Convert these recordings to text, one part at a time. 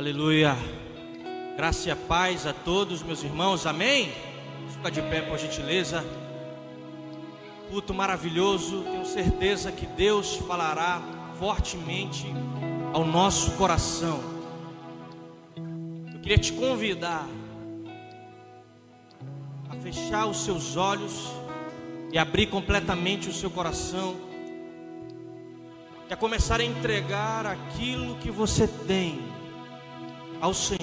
Aleluia. Graça e a paz a todos, meus irmãos. Amém. Fica de pé, por gentileza. Culto maravilhoso. Tenho certeza que Deus falará fortemente ao nosso coração. Eu queria te convidar a fechar os seus olhos e abrir completamente o seu coração. E a começar a entregar aquilo que você tem ao Senhor.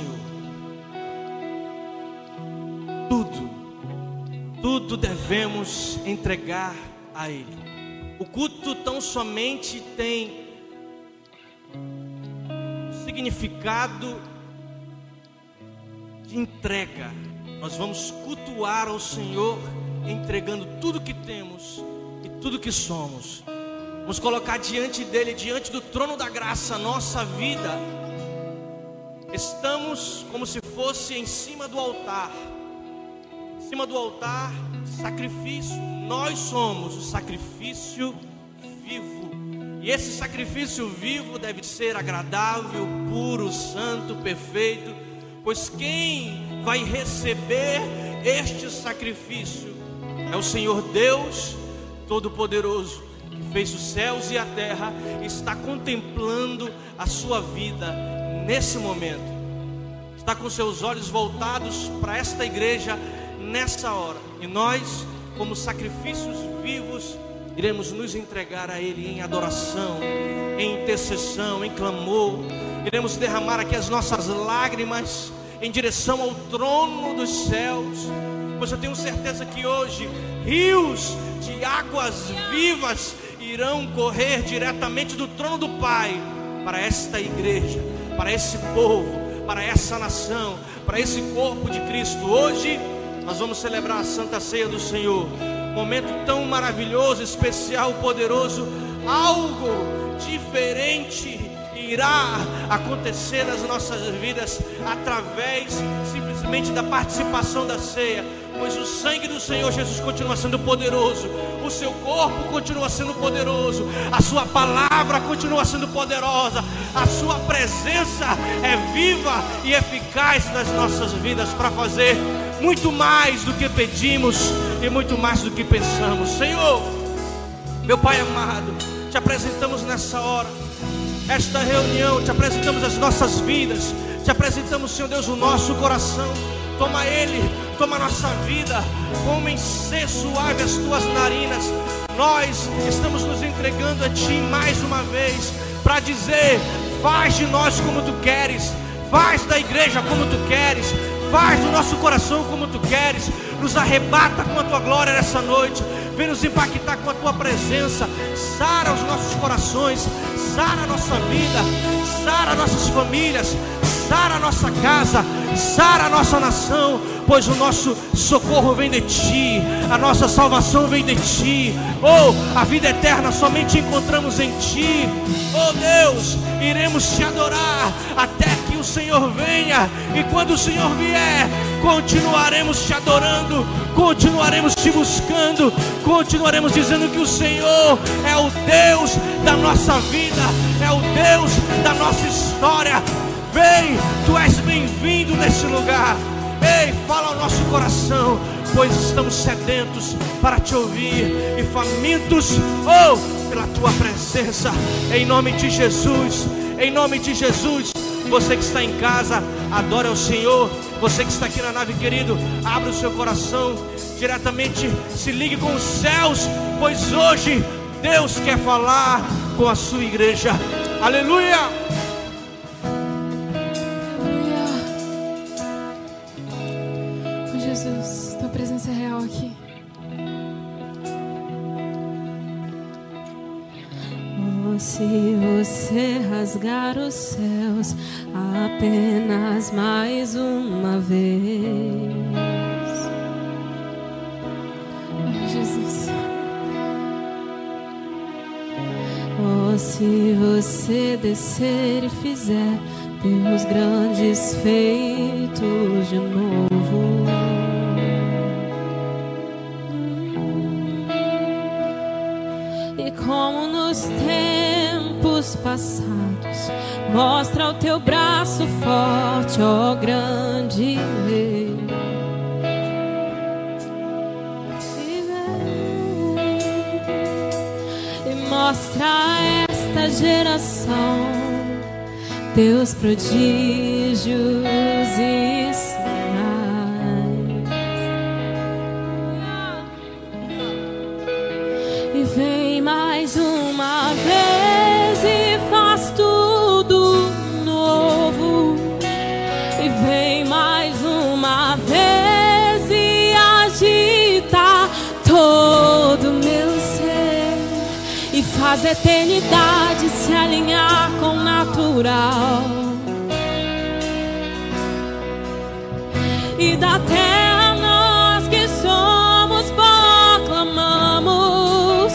Tudo, tudo devemos entregar a Ele. O culto tão somente tem significado de entrega. Nós vamos cultuar ao Senhor entregando tudo que temos e tudo que somos. Vamos colocar diante dele, diante do trono da graça, a nossa vida Estamos como se fosse em cima do altar. Em cima do altar, sacrifício. Nós somos o sacrifício vivo. E esse sacrifício vivo deve ser agradável, puro, santo, perfeito. Pois quem vai receber este sacrifício é o Senhor Deus Todo-Poderoso, que fez os céus e a terra, está contemplando a sua vida nesse momento, está com seus olhos voltados para esta igreja nessa hora, e nós, como sacrifícios vivos, iremos nos entregar a Ele em adoração, em intercessão, em clamor, iremos derramar aqui as nossas lágrimas em direção ao trono dos céus, pois eu tenho certeza que hoje rios de águas vivas irão correr diretamente do trono do Pai para esta igreja para esse povo, para essa nação, para esse corpo de Cristo. Hoje nós vamos celebrar a Santa Ceia do Senhor. Momento tão maravilhoso, especial, poderoso, algo diferente irá acontecer nas nossas vidas através simplesmente da participação da ceia pois o sangue do Senhor Jesus continua sendo poderoso, o seu corpo continua sendo poderoso, a sua palavra continua sendo poderosa, a sua presença é viva e eficaz nas nossas vidas para fazer muito mais do que pedimos e muito mais do que pensamos. Senhor, meu Pai amado, te apresentamos nessa hora esta reunião, te apresentamos as nossas vidas, te apresentamos, Senhor Deus, o nosso coração. Toma Ele, toma nossa vida, como ser suave as tuas narinas. Nós estamos nos entregando a Ti mais uma vez, para dizer: faz de nós como Tu queres, faz da igreja como Tu queres, faz do nosso coração como Tu queres, nos arrebata com a Tua glória nessa noite, vem nos impactar com a Tua presença, sara os nossos corações, sara a nossa vida, sara nossas famílias, sara a nossa casa, sara a nossa nação, pois o nosso socorro vem de ti, a nossa salvação vem de ti. Oh, a vida eterna somente encontramos em ti. Oh Deus, iremos te adorar até que o Senhor venha, e quando o Senhor vier, continuaremos te adorando, continuaremos te buscando, continuaremos dizendo que o Senhor é o Deus da nossa vida, é o Deus da nossa história. Vem, tu és bem-vindo nesse lugar. Ei, fala ao nosso coração, pois estamos sedentos para te ouvir e famintos, oh, pela tua presença. Em nome de Jesus, em nome de Jesus. Você que está em casa, adore ao Senhor. Você que está aqui na nave, querido, abra o seu coração diretamente, se ligue com os céus, pois hoje Deus quer falar com a sua igreja. Aleluia! Se você rasgar os céus apenas mais uma vez. Ai, Jesus. Oh, se você descer e fizer teus grandes feitos de novo. Como nos tempos passados, mostra o teu braço forte ó grande rei. E mostra a esta geração teus prodígios e faz a eternidade se alinhar com o natural. E da terra nós que somos proclamamos: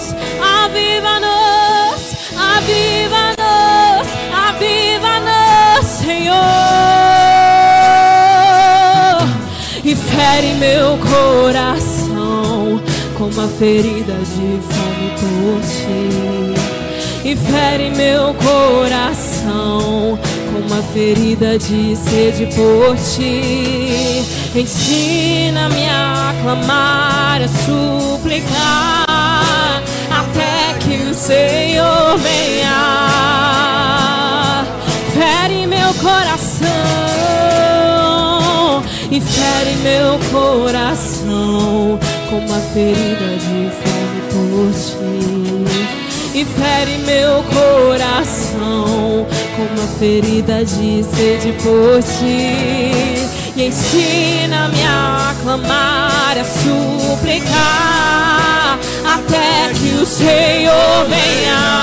Aviva-nos, aviva-nos, aviva-nos, Senhor. E fere meu coração com uma ferida de fome por ti. E fere meu coração com uma ferida de sede por ti. Ensina-me a clamar, a suplicar, até que o Senhor venha. Fere meu coração e fere meu coração com uma ferida de por ti e fere meu coração com uma ferida de sede por ti. E ensina-me a clamar, a suplicar, até que o Senhor venha.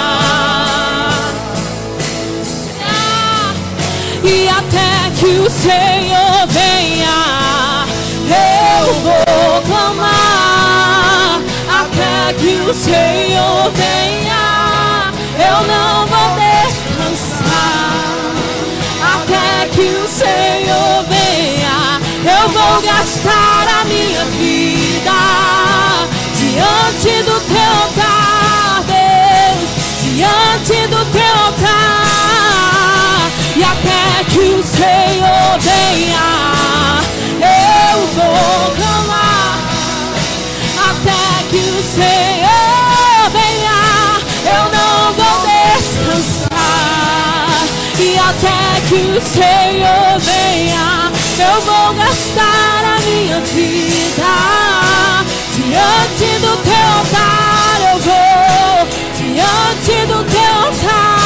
E até que o Senhor venha, eu vou clamar. O Senhor venha, eu não vou descansar. Até que o Senhor venha, eu vou gastar a minha vida diante do teu altar, Deus, diante do teu altar. E até que o Senhor venha, eu vou clamar. Até que o Senhor até que o Senhor venha, eu vou gastar a minha vida diante do teu altar. Eu vou diante do teu altar.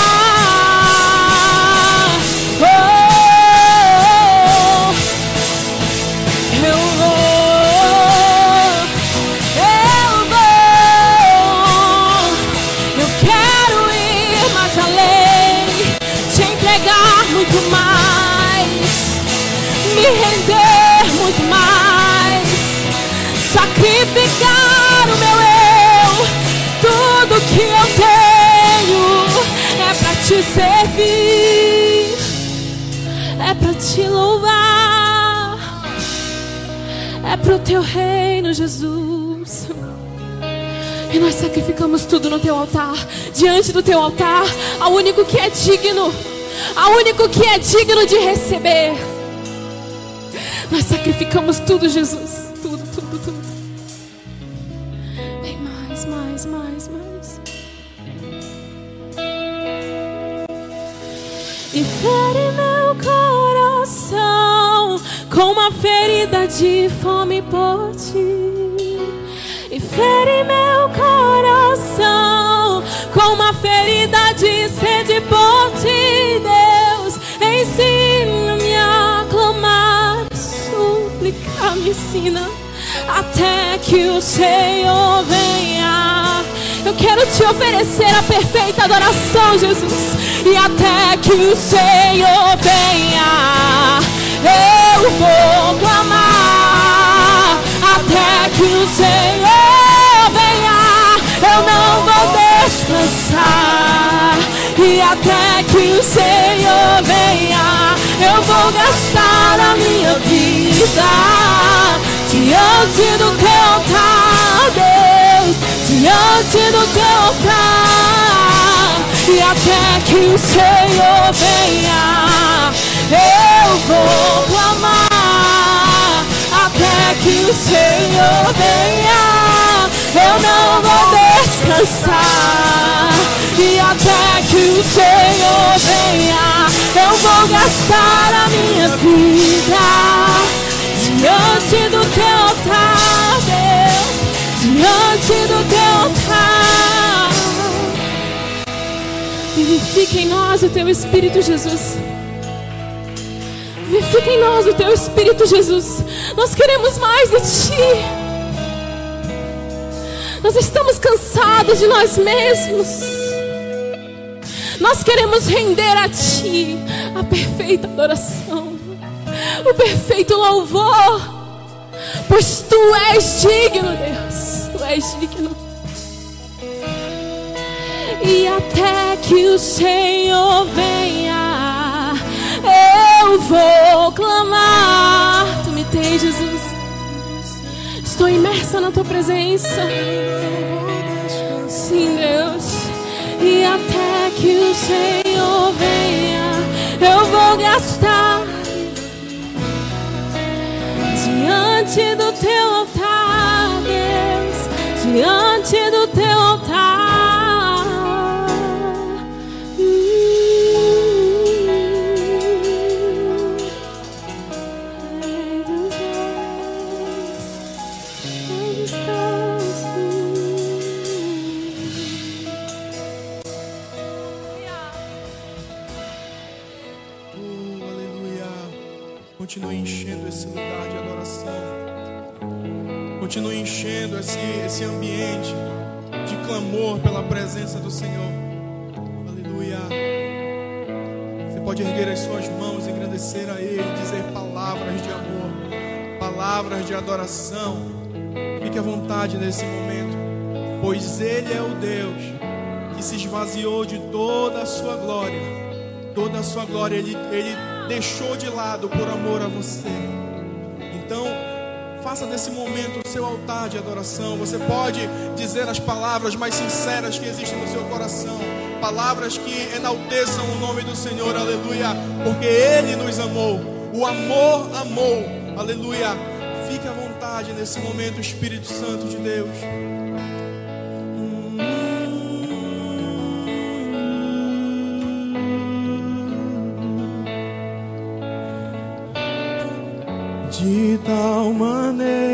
Te servir, é pra te louvar, é pro teu reino, Jesus. E nós sacrificamos tudo no teu altar, diante do teu altar, ao único que é digno, ao único que é digno de receber. Nós sacrificamos tudo, Jesus. Com uma ferida de fome por ti. E fere meu coração com uma ferida de sede por ti, Deus. Ensina-me a clamar, suplicar, me ensina até que o Senhor venha. Eu quero te oferecer a perfeita adoração, Jesus. E até que o Senhor venha, eu vou clamar. Até que o Senhor venha, eu não vou descansar. E até que o Senhor venha, eu vou gastar a minha vida diante do teu altar, Deus, diante do teu altar. E até que o Senhor venha, eu eu vou clamar até que o Senhor venha. Eu não vou descansar e até que o Senhor venha, eu vou gastar a minha vida diante do teu altar, Deus, diante do teu altar. Vivifica em nós o teu Espírito, Jesus. Vivifica em nós o teu Espírito, Jesus. Nós queremos mais de ti. Nós estamos cansados de nós mesmos. Nós queremos render a Ti a perfeita adoração, o perfeito louvor, pois Tu és digno, Deus, Tu és digno. E até que o Senhor venha, eu vou clamar. Tu me tens, Jesus. Estou imersa na tua presença. Sim, Deus. E até que o Senhor venha, eu vou gastar diante do teu altar, Deus. Diante do esse, ambiente de clamor pela presença do Senhor. Aleluia. Você pode erguer as suas mãos, engrandecer a Ele, dizer palavras de amor, palavras de adoração. Fique à vontade nesse momento, pois Ele é o Deus que se esvaziou de toda a sua glória toda a sua glória ele, ele deixou de lado por amor a você. Faça desse momento o seu altar de adoração. Você pode dizer as palavras mais sinceras que existem no seu coração, palavras que enalteçam o nome do Senhor, aleluia, porque Ele nos amou. O amor amou, aleluia. Fique à vontade nesse momento, Espírito Santo de Deus. Tal maneira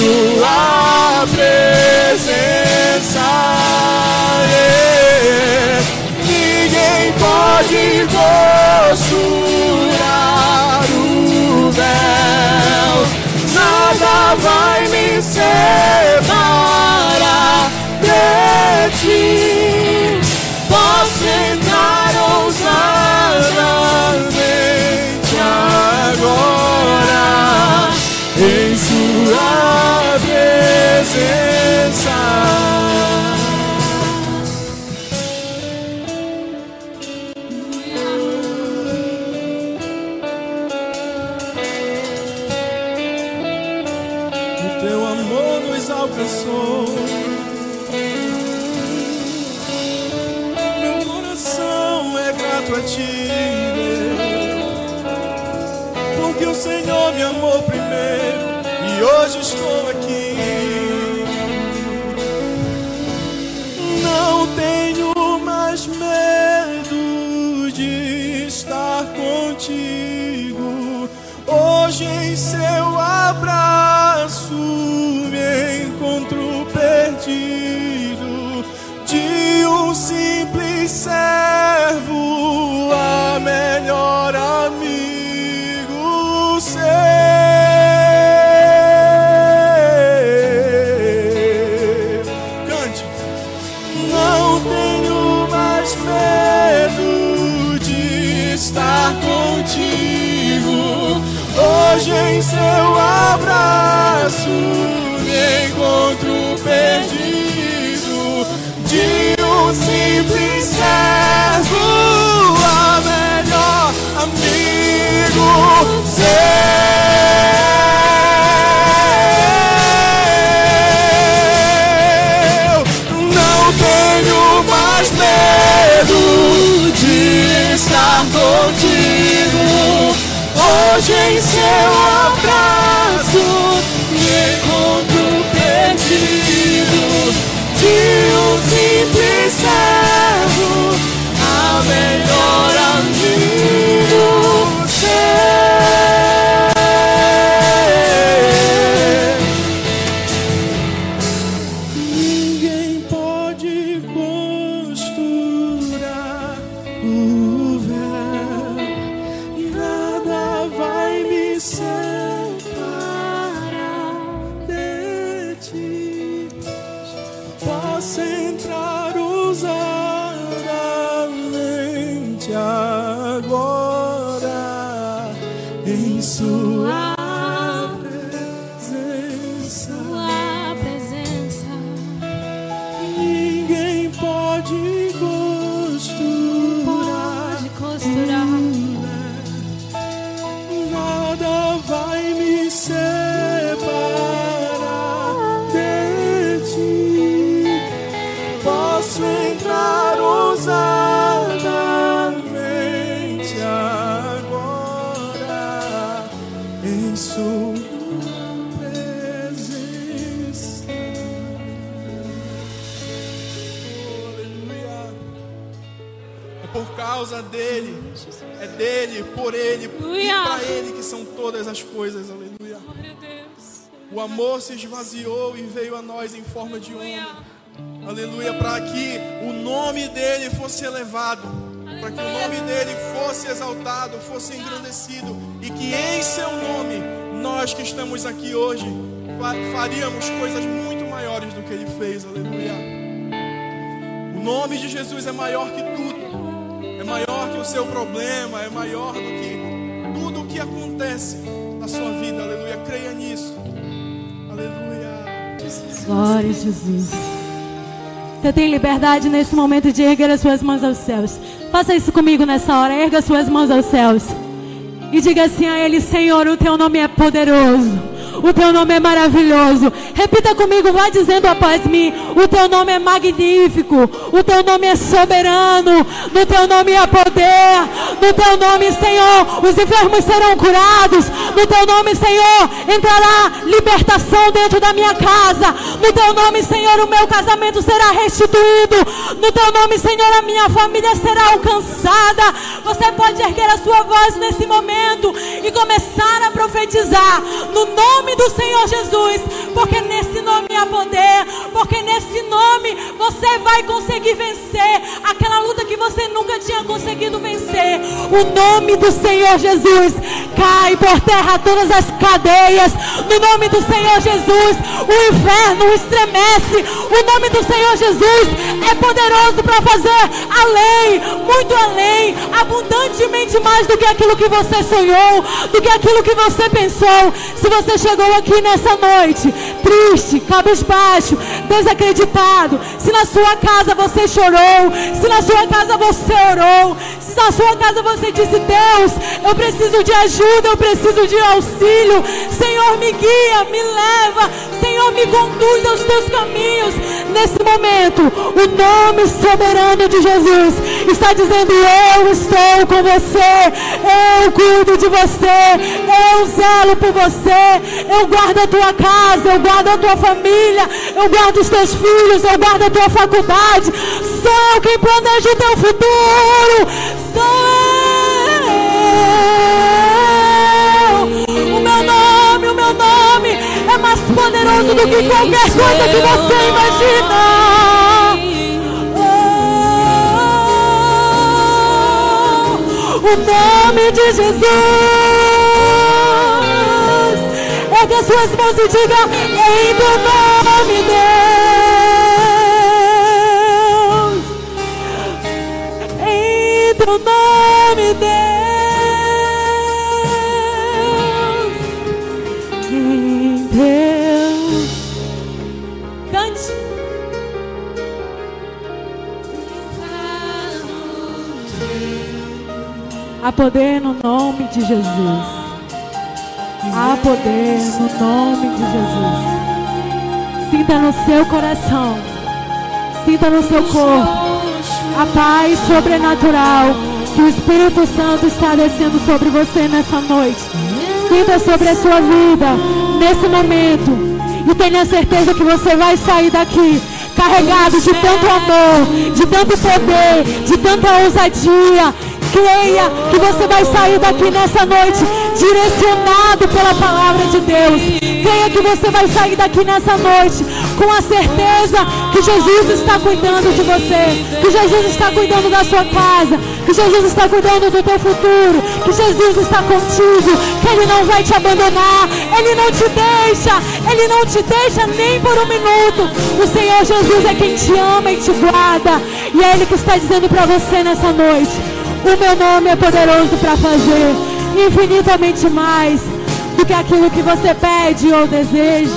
sua presença. yeah. Ninguém pode costurar o véu, nada vai me separar de ti. Posso entrar ousadamente agora em sua presença. Contigo. Hoje em seu abraço me encontro perdido de um simples servo Hoje em seu abraço me encontro perdido Amor se esvaziou e veio a nós em forma de homem. Aleluia. Para que o nome dele fosse elevado, para que o nome dele fosse exaltado, fosse engrandecido e que em seu nome nós que estamos aqui hoje fa- faríamos coisas muito maiores do que ele fez. Aleluia. O nome de Jesus é maior que tudo. É maior que o seu problema, é maior do que tudo o que acontece na sua vida. Aleluia. Creia nisso. Aleluia. Glória a Jesus. Você tem liberdade nesse momento de erguer as suas mãos aos céus. Faça isso comigo nessa hora. Erga as suas mãos aos céus. E diga assim a Ele: Senhor, o teu nome é poderoso. O teu nome é maravilhoso. Repita comigo, vá dizendo após mim: O teu nome é magnífico. O teu nome é soberano. No teu nome há poder. No teu nome, Senhor, os enfermos serão curados. No teu nome, Senhor, entrará libertação dentro da minha casa. No teu nome, Senhor, o meu casamento será restituído. No teu nome, Senhor, a minha família será alcançada. Você pode erguer a sua voz nesse momento e começar a profetizar no nome do Senhor Jesus, porque nesse nome há poder, porque nesse nome você vai conseguir vencer aquela luta que você nunca tinha conseguido vencer. O nome do Senhor Jesus cai por terra todas as cadeias. No nome do Senhor Jesus, o inferno estremece. O nome do Senhor Jesus é poderoso para fazer além, muito além, abundantemente mais do que aquilo que você sonhou, do que aquilo que você pensou. Se você chegou aqui nessa noite, triste, cabisbaixo, desacreditado, se na sua casa você chorou, se na sua casa você orou, se na sua casa você disse: Deus, eu preciso de ajuda, eu preciso de auxílio, Senhor, me guia, me leva, Senhor, me conduz aos teus caminhos. Nesse momento, o nome soberano de Jesus está dizendo: Eu estou com você, eu cuido de você, eu zelo por você, eu guardo a tua casa, eu guardo a tua família, eu guardo os teus filhos, eu guardo a tua faculdade. Sou quem planeja o teu futuro. Sou eu. O meu nome, o meu nome é mais poderoso do que qualquer coisa que você imagina. O nome de Jesus. Ergue as suas mãos e diga em teu nome, Deus. Em teu nome, Deus. Em teu. Cante. Há poder no nome de Jesus. Há poder no nome de Jesus. Sinta no seu coração, sinta no seu corpo a paz sobrenatural que o Espírito Santo está descendo sobre você nessa noite. Sinta sobre a sua vida nesse momento e tenha certeza que você vai sair daqui carregado de tanto amor, de tanto poder, de tanta ousadia. Creia que você vai sair daqui nessa noite direcionado pela palavra de Deus. Creia que você vai sair daqui nessa noite com a certeza que Jesus está cuidando de você, que Jesus está cuidando da sua casa, que Jesus está cuidando do teu futuro, que Jesus está contigo, que Ele não vai te abandonar, Ele não te deixa, Ele não te deixa nem por um minuto. O Senhor Jesus é quem te ama e te guarda, e é Ele que está dizendo para você nessa noite: O meu nome é poderoso para fazer infinitamente mais do que aquilo que você pede ou deseja.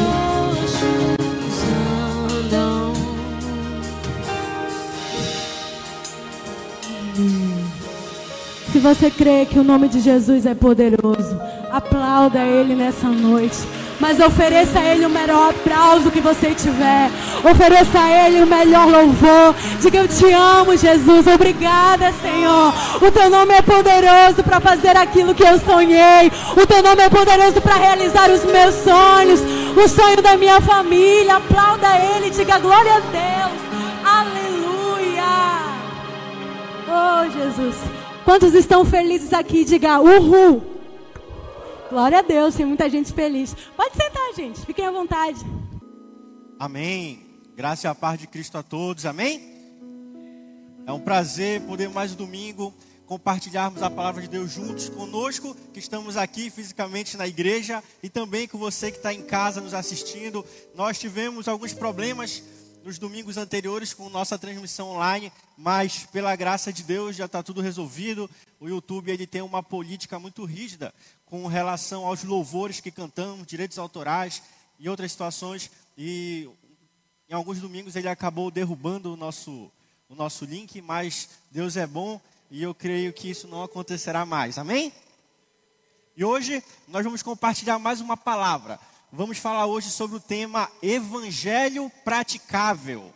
Se você crê que o nome de Jesus é poderoso, aplauda Ele nessa noite. Mas ofereça a Ele o melhor aplauso que você tiver. Ofereça a Ele o melhor louvor. Diga: Eu te amo, Jesus. Obrigada, Senhor. O teu nome é poderoso para fazer aquilo que eu sonhei. O teu nome é poderoso para realizar os meus sonhos. O sonho da minha família. Aplauda Ele. Diga: Glória a Deus. Aleluia. Oh, Jesus. Quantos estão felizes aqui? Diga: Uhul. Glória a Deus, tem muita gente feliz. Pode sentar, gente. Fiquem à vontade. Amém. Graça e a paz de Cristo a todos. Amém. É um prazer poder mais um domingo compartilharmos a palavra de Deus juntos conosco, que estamos aqui fisicamente na igreja e também com você que está em casa nos assistindo. Nós tivemos alguns problemas nos domingos anteriores com nossa transmissão online, mas pela graça de Deus já está tudo resolvido. O YouTube ele tem uma política muito rígida com relação aos louvores que cantamos, direitos autorais e outras situações. E Em alguns domingos ele acabou derrubando o nosso, o nosso link, mas Deus é bom e eu creio que isso não acontecerá mais. Amém? E hoje nós vamos compartilhar mais uma palavra. Vamos falar hoje sobre o tema Evangelho Praticável.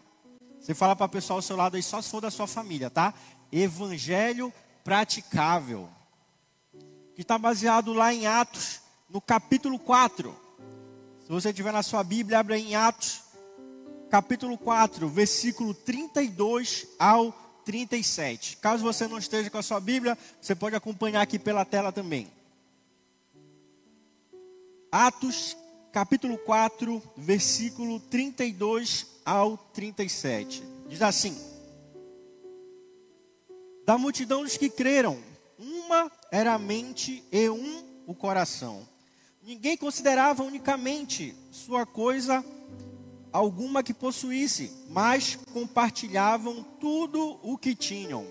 Você fala para o pessoal ao seu lado aí, só se for da sua família, tá? Evangelho Praticável. Que está baseado lá em Atos, no capítulo 4. Se você tiver na sua Bíblia, abra em Atos, capítulo 4, versículo 32 ao 37. Caso você não esteja com a sua Bíblia, você pode acompanhar aqui pela tela também. Atos, capítulo 4, versículo 32 ao 37. Diz assim: Da multidão dos que creram, uma era a mente e um o coração. Ninguém considerava unicamente sua coisa alguma que possuísse, mas compartilhavam tudo o que tinham.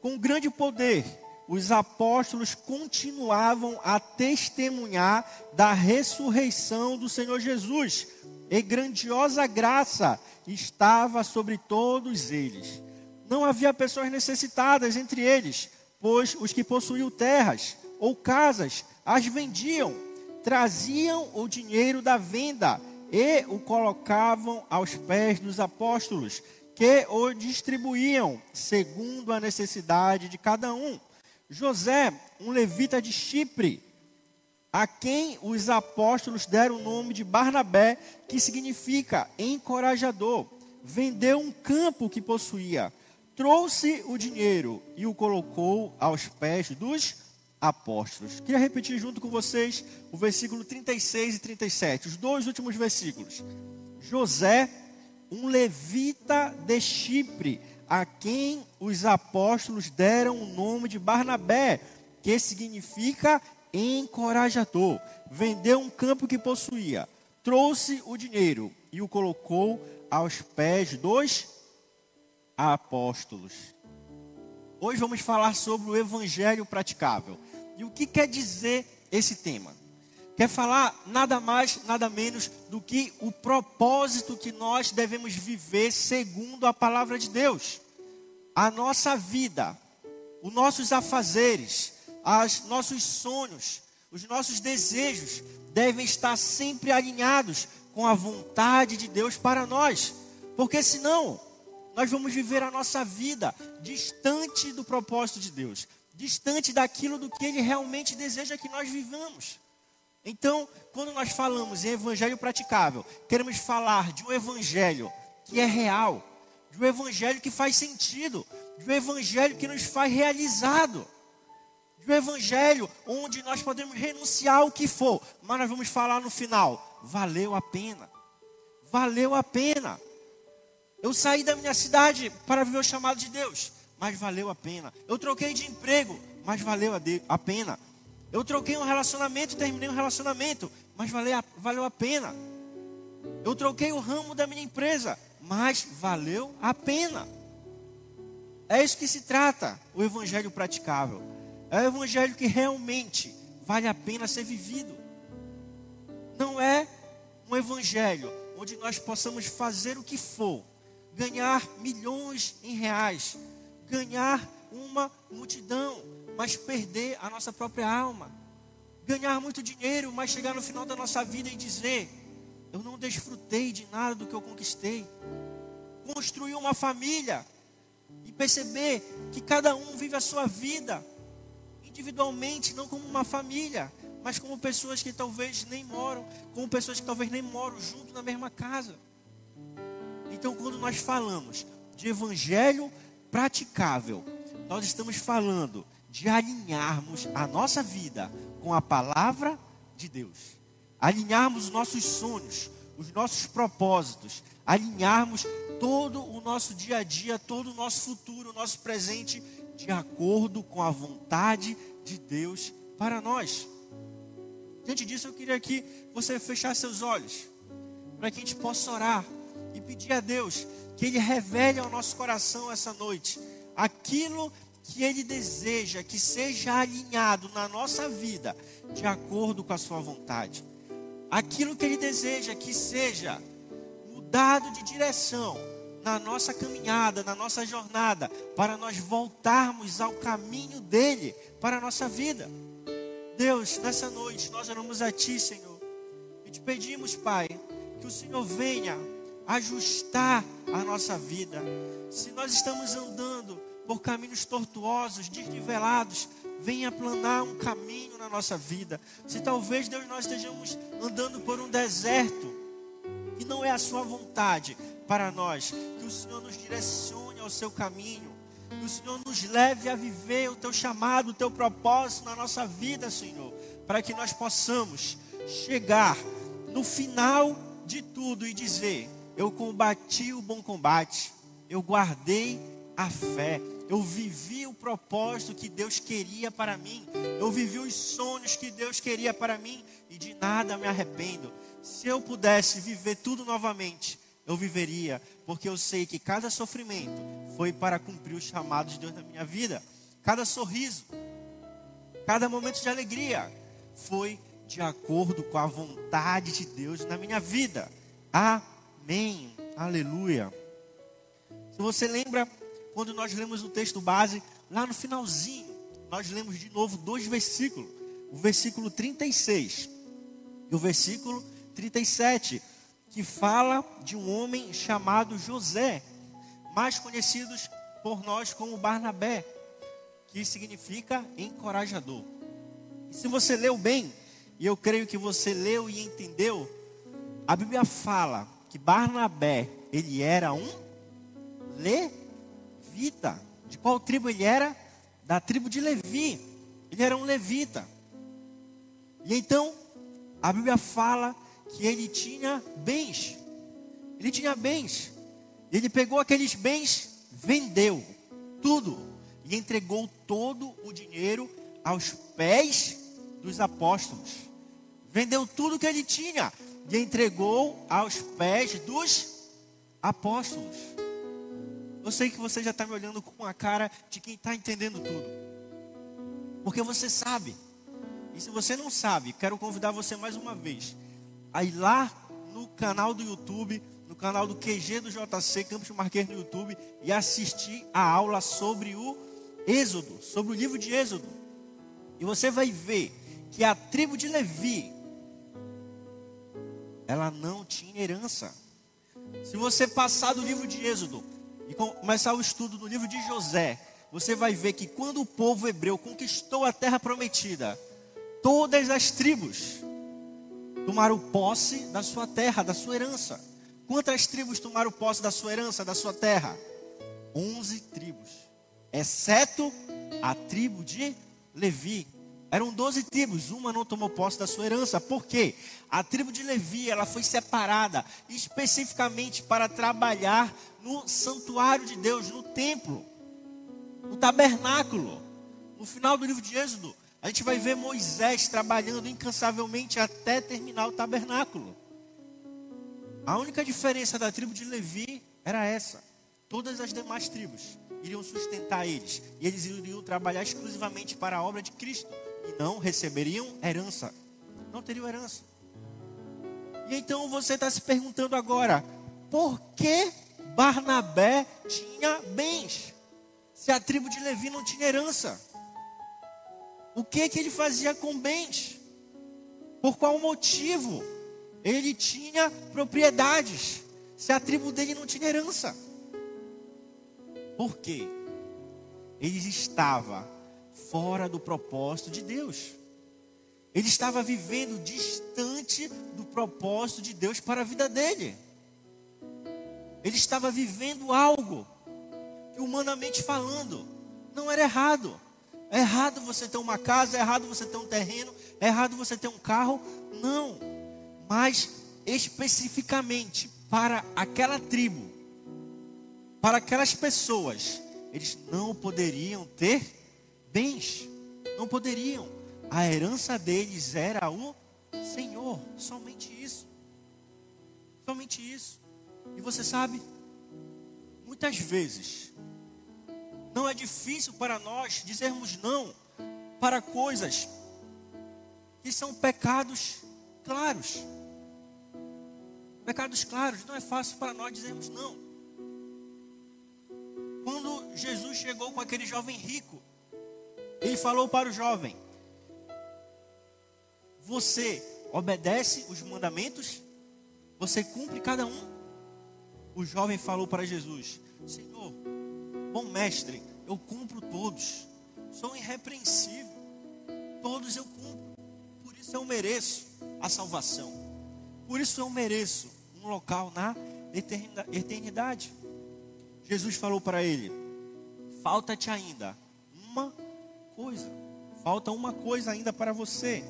Com grande poder, os apóstolos continuavam a testemunhar da ressurreição do Senhor Jesus, e grandiosa graça estava sobre todos eles. Não havia pessoas necessitadas entre eles, pois os que possuíam terras ou casas as vendiam, traziam o dinheiro da venda e o colocavam aos pés dos apóstolos, que o distribuíam segundo a necessidade de cada um. José, um levita de Chipre, a quem os apóstolos deram o nome de Barnabé, que significa encorajador, vendeu um campo que possuía, trouxe o dinheiro e o colocou aos pés dos apóstolos. Queria repetir junto com vocês o versículo 36 e 37, os dois últimos versículos. José, um levita de Chipre, a quem os apóstolos deram o nome de Barnabé, que significa encorajador. Vendeu um campo que possuía, trouxe o dinheiro e o colocou aos pés dos apóstolos. Hoje vamos falar sobre o evangelho praticável. E o que quer dizer esse tema? Quer falar nada mais, nada menos do que o propósito que nós devemos viver segundo a palavra de Deus. A nossa vida, os nossos afazeres, os nossos sonhos, os nossos desejos devem estar sempre alinhados com a vontade de Deus para nós. Porque senão, nós vamos viver a nossa vida distante do propósito de Deus distante daquilo do que ele realmente deseja que nós vivamos. Então, quando nós falamos em evangelho praticável, queremos falar de um evangelho que é real, de um evangelho que faz sentido, de um evangelho que nos faz realizado, de um evangelho onde nós podemos renunciar ao que for, mas nós vamos falar no final: valeu a pena, valeu a pena. Eu saí da minha cidade para viver o chamado de Deus mas valeu a pena. Eu troquei de emprego, mas valeu a, de, a pena. Eu troquei um relacionamento, terminei um relacionamento, mas valeu a, valeu a pena. Eu troquei o ramo da minha empresa, mas valeu a pena. É isso que se trata, o evangelho praticável. É o evangelho que realmente vale a pena ser vivido. Não é um evangelho onde nós possamos fazer o que for, ganhar milhões em reais, ganhar uma multidão, mas perder a nossa própria alma. Ganhar muito dinheiro, mas chegar no final da nossa vida e dizer: Eu não desfrutei de nada do que eu conquistei. Construir uma família e perceber que cada um vive a sua vida individualmente, não como uma família, mas como pessoas que talvez nem moram, como pessoas que talvez nem moram junto na mesma casa. Então, quando nós falamos de evangelho praticável, nós estamos falando de alinharmos a nossa vida com a palavra de Deus, alinharmos os nossos sonhos, os nossos propósitos, alinharmos todo o nosso dia a dia, todo o nosso futuro, o nosso presente, de acordo com a vontade de Deus para nós. Diante disso, eu queria que você fechasse seus olhos, para que a gente possa orar e pedir a Deus que Ele revele ao nosso coração essa noite aquilo que Ele deseja que seja alinhado na nossa vida de acordo com a Sua vontade. Aquilo que Ele deseja que seja mudado de direção na nossa caminhada, na nossa jornada, para nós voltarmos ao caminho dele para a nossa vida. Deus, nessa noite nós oramos a Ti, Senhor, e te pedimos, Pai, que o Senhor venha ajustar a nossa vida. Se nós estamos andando por caminhos tortuosos, desnivelados, venha aplanar um caminho na nossa vida. Se talvez, Deus, nós estejamos andando por um deserto, que não é a Sua vontade para nós, que o Senhor nos direcione ao seu caminho, que o Senhor nos leve a viver o Teu chamado, o Teu propósito na nossa vida, Senhor, para que nós possamos chegar no final de tudo e dizer: Eu combati o bom combate, eu guardei a fé, eu vivi o propósito que Deus queria para mim, eu vivi os sonhos que Deus queria para mim e de nada me arrependo. Se eu pudesse viver tudo novamente, eu viveria, porque eu sei que cada sofrimento foi para cumprir os chamados de Deus na minha vida, cada sorriso, cada momento de alegria foi de acordo com a vontade de Deus na minha vida. Amém. Aleluia. Se você lembra, quando nós lemos o texto base, lá no finalzinho, nós lemos de novo dois versículos. O versículo 36 e o versículo 37, que fala de um homem chamado José, mais conhecidos por nós como Barnabé, que significa encorajador. E se você leu bem, e eu creio que você leu e entendeu, a Bíblia fala que Barnabé, ele era um levita. De qual tribo ele era? Da tribo de Levi. Ele era um levita. E então, a Bíblia fala que ele tinha bens. Ele tinha bens. Ele pegou aqueles bens, vendeu tudo e entregou todo o dinheiro aos pés dos apóstolos. Vendeu tudo que ele tinha e entregou aos pés dos apóstolos. Eu sei que você já está me olhando com a cara de quem está entendendo tudo. Porque você sabe. E se você não sabe, quero convidar você mais uma vez a ir lá no canal do YouTube, no canal do QG do JC, Campos Marquês no YouTube, e assistir a aula sobre o Êxodo, sobre o livro de Êxodo. E você vai ver que a tribo de Levi, ela não tinha herança. Se você passar do livro de Êxodo e começar o estudo do livro de José, você vai ver que quando o povo hebreu conquistou a terra prometida, todas as tribos tomaram posse da sua terra, da sua herança. Quantas tribos tomaram posse da sua herança, da sua terra? Onze tribos, exceto a tribo de Levi. Eram doze tribos, uma não tomou posse da sua herança. Por quê? A tribo de Levi, ela foi separada especificamente para trabalhar no santuário de Deus, no templo, no tabernáculo. No final do livro de Êxodo, a gente vai ver Moisés trabalhando incansavelmente até terminar o tabernáculo. A única diferença da tribo de Levi era essa. Todas as demais tribos iriam sustentar eles. E eles iriam trabalhar exclusivamente para a obra de Cristo. E não receberiam herança. Não teriam herança. E então você está se perguntando agora: por que Barnabé tinha bens? Se a tribo de Levi não tinha herança? o que que ele fazia com bens? Por qual motivo ele tinha propriedades? Se a tribo dele não tinha herança. Por quê? Ele estava fora do propósito de Deus. Ele estava vivendo distante do propósito de Deus para a vida dele. Ele estava vivendo algo que, humanamente falando, não era errado. É errado você ter uma casa, é errado você ter um terreno, é errado você ter um carro. Não. Mas especificamente para aquela tribo, para aquelas pessoas, eles não poderiam ter bens. Não poderiam. A herança deles era o Senhor. Somente isso. Somente isso. E você sabe, muitas vezes não é difícil para nós dizermos não para coisas que são pecados claros. Pecados claros, não é fácil para nós dizermos não. Quando Jesus chegou com aquele jovem rico, ele falou para o jovem: Você obedece os mandamentos? Você cumpre cada um? O jovem falou para Jesus: Senhor, bom mestre, eu cumpro todos, sou irrepreensível, todos eu cumpro, por isso eu mereço a salvação, por isso eu mereço um local na eternidade. Jesus falou para ele: Falta-te ainda uma coisa, falta uma coisa ainda para você.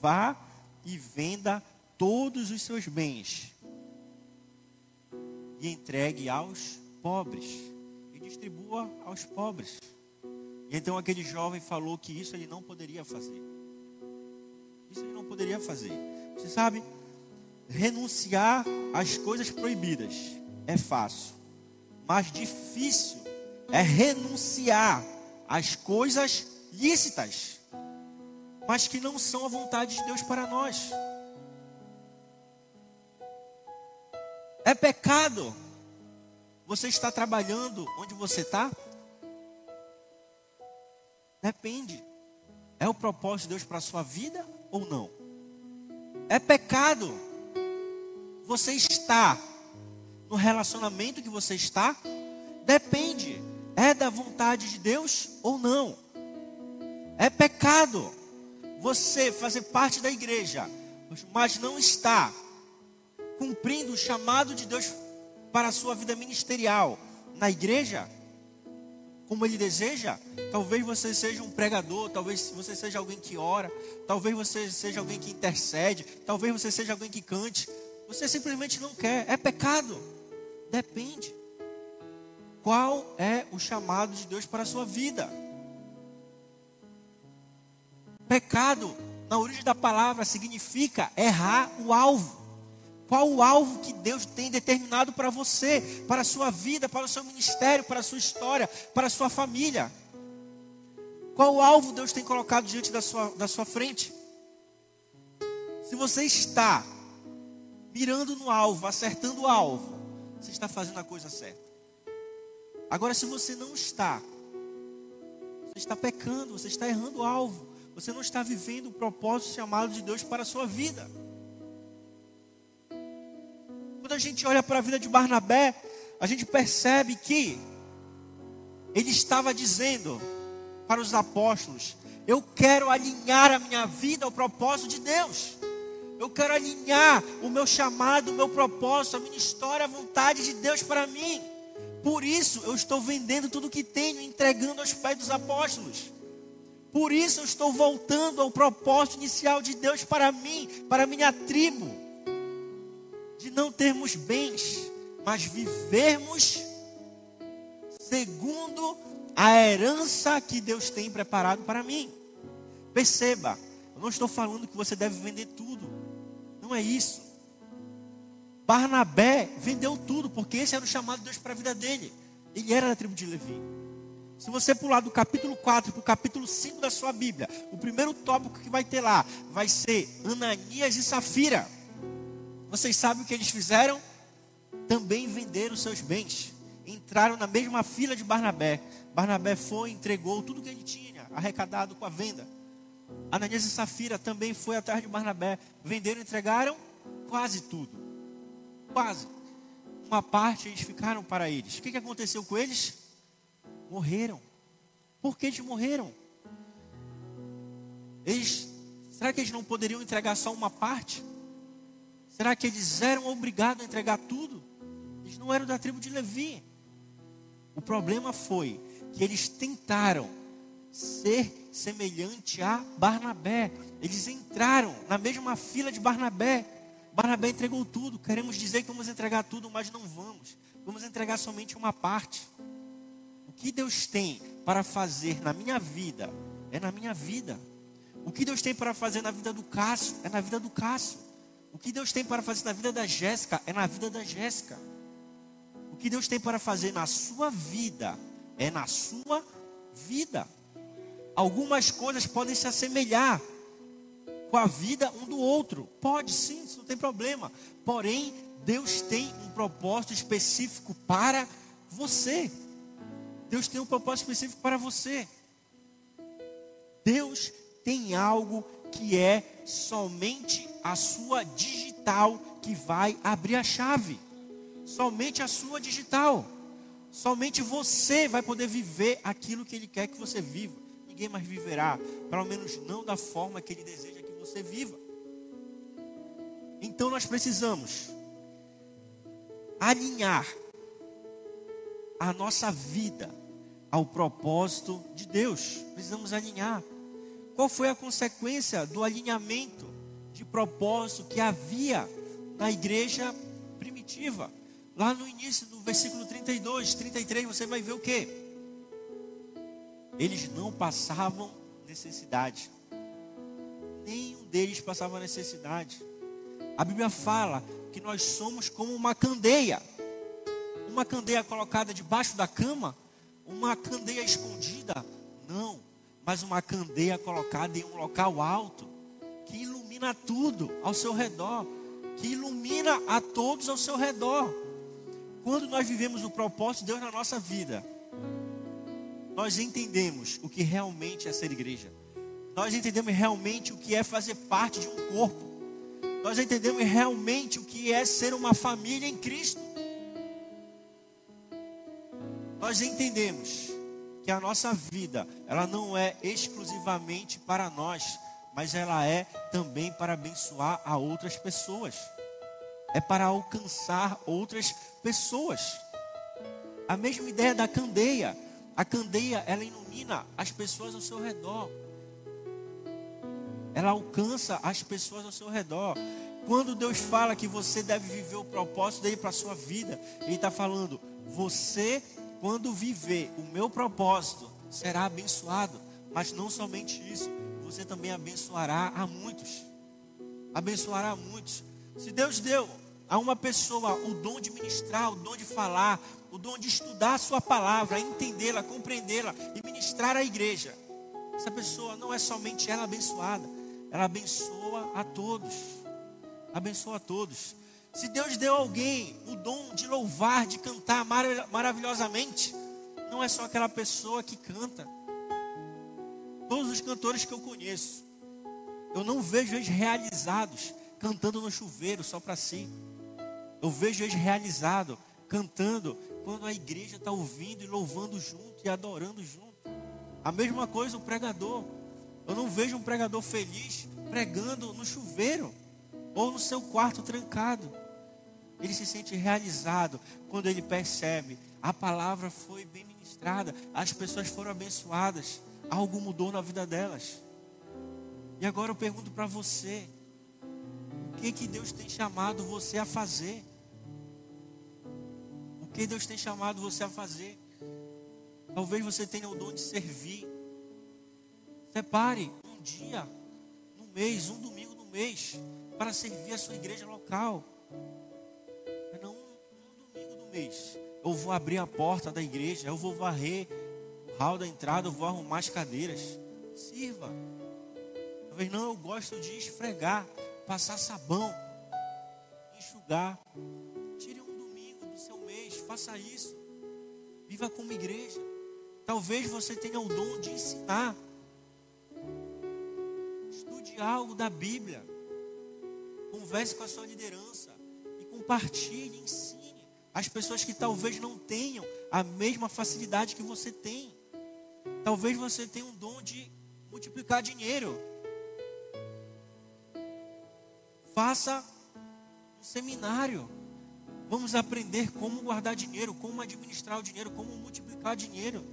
Vá e venda todos os seus bens e entregue aos pobres e distribua aos pobres. E então aquele jovem falou que isso ele não poderia fazer. Isso ele não poderia fazer. Você sabe, renunciar às coisas proibidas é fácil, mas difícil é renunciar às coisas lícitas, mas que não são a vontade de Deus para nós. É pecado. Você está trabalhando onde você está? Depende. É o propósito de Deus para a sua vida ou não? É pecado. Você está no relacionamento que você está? Depende. É da vontade de Deus ou não? É pecado você fazer parte da igreja, mas não está cumprindo o chamado de Deus para a sua vida ministerial na igreja, como Ele deseja, talvez você seja um pregador, talvez você seja alguém que ora, talvez você seja alguém que intercede, talvez você seja alguém que cante. Você simplesmente não quer, é pecado. Depende. Qual é o chamado de Deus para a sua vida? Pecado, na origem da palavra, significa errar o alvo. Qual o alvo que Deus tem determinado para você, para a sua vida, para o seu ministério, para a sua história, para a sua família? Qual o alvo Deus tem colocado diante da sua, da sua frente? Se você está mirando no alvo, acertando o alvo, você está fazendo a coisa certa. Agora, se você não está, você está pecando, você está errando o alvo, você não está vivendo o propósito chamado de Deus para a sua vida. Quando a gente olha para a vida de Barnabé, a gente percebe que ele estava dizendo para os apóstolos: Eu quero alinhar a minha vida ao propósito de Deus. Eu quero alinhar o meu chamado, o meu propósito, a minha história, a vontade de Deus para mim. Por isso eu estou vendendo tudo que tenho, entregando aos pés dos apóstolos. Por isso eu estou voltando ao propósito inicial de Deus para mim, para minha tribo de não termos bens, mas vivermos segundo a herança que Deus tem preparado para mim. Perceba, eu não estou falando que você deve vender tudo. Não é isso. Barnabé vendeu tudo, porque esse era o chamado de Deus para a vida dele. Ele era da tribo de Levi. Se você pular do capítulo 4 para o capítulo 5 da sua Bíblia, o primeiro tópico que vai ter lá vai ser Ananias e Safira. Vocês sabem o que eles fizeram? Também venderam seus bens. Entraram na mesma fila de Barnabé. Barnabé foi entregou tudo que ele tinha arrecadado com a venda. Ananias e Safira também foi atrás de Barnabé. Venderam e entregaram quase tudo. Quase. Uma parte eles ficaram para eles. O que, aconteceu com eles? Morreram. Por que eles morreram? Eles, será que eles não poderiam entregar só uma parte? Será que eles eram obrigados a entregar tudo? Eles não eram da tribo de Levi. O problema foi que eles tentaram ser semelhante a Barnabé. Eles entraram na mesma fila de Barnabé. Barnabé entregou tudo. Queremos dizer que vamos entregar tudo, mas não vamos. Vamos entregar somente uma parte. O que Deus tem para fazer na minha vida é na minha vida. O que Deus tem para fazer na vida do Cássio é na vida do Cássio. O que Deus tem para fazer na vida da Jéssica é na vida da Jéssica. O que Deus tem para fazer na sua vida é na sua vida. Algumas coisas podem se assemelhar com a vida um do outro. Pode sim, isso não tem problema. Porém, Deus tem um propósito específico para você. Deus tem um propósito específico para você. Deus tem algo que é somente a sua digital que vai abrir a chave. Somente a sua digital. Somente você vai poder viver aquilo que Ele quer que você viva. Ninguém mais viverá, pelo menos não da forma que Ele deseja você viva. Então nós precisamos alinhar a nossa vida ao propósito de Deus. Precisamos alinhar. Qual foi a consequência do alinhamento de propósito que havia na igreja primitiva? Lá no início do versículo 32, 33, você vai ver o que? Eles não passavam necessidade. Nenhum deles passava necessidade. A Bíblia fala que nós somos como uma candeia. Uma candeia colocada debaixo da cama, uma candeia escondida. Não, mas uma candeia colocada em um local alto, que ilumina tudo ao seu redor, que ilumina a todos ao seu redor. Quando nós vivemos o propósito de Deus na nossa vida, nós entendemos o que realmente é ser igreja. Nós entendemos realmente o que é fazer parte de um corpo. Nós entendemos realmente o que é ser uma família em Cristo. Nós entendemos que a nossa vida, ela não é exclusivamente para nós, mas ela é também para abençoar a outras pessoas é para alcançar outras pessoas. A mesma ideia da candeia. A candeia, ela ilumina as pessoas ao seu redor. Ela alcança as pessoas ao seu redor. Quando Deus fala que você deve viver o propósito dele para a sua vida, Ele está falando: você, quando viver o meu propósito, será abençoado. Mas não somente isso, você também abençoará a muitos. Abençoará a muitos. Se Deus deu a uma pessoa o dom de ministrar, o dom de falar, o dom de estudar a sua palavra, entendê-la, compreendê-la e ministrar a igreja, essa pessoa não é somente ela abençoada, ela abençoa a todos. Abençoa a todos. Se Deus deu a alguém o dom de louvar, de cantar maravilhosamente, não é só aquela pessoa que canta. Todos os cantores que eu conheço, eu não vejo eles realizados cantando no chuveiro só para si. Eu vejo eles realizados, cantando, quando a igreja está ouvindo e louvando junto e adorando junto. A mesma coisa o pregador. Eu não vejo um pregador feliz pregando no chuveiro ou no seu quarto trancado. Ele se sente realizado quando ele percebe a palavra foi bem ministrada, as pessoas foram abençoadas, algo mudou na vida delas. E agora eu pergunto para você: o que, que Deus tem chamado você a fazer? O que Deus tem chamado você a fazer? Talvez você tenha o dom de servir. Separe um dia no mês, um domingo no mês, para servir a sua igreja local. Não um domingo no mês. Eu vou abrir a porta da igreja, eu vou varrer o hall da entrada, eu vou arrumar as cadeiras. Sirva. Talvez não, eu gosto de esfregar passar sabão, enxugar. Tire um domingo do seu mês, faça isso. Viva como igreja. Talvez você tenha o dom de ensinar. Estude algo da Bíblia. Converse com a sua liderança e compartilhe, ensine as pessoas que talvez não tenham a mesma facilidade que você tem. Talvez você tenha um dom de multiplicar dinheiro. Faça um seminário. Vamos aprender como guardar dinheiro, como administrar o dinheiro, como multiplicar dinheiro.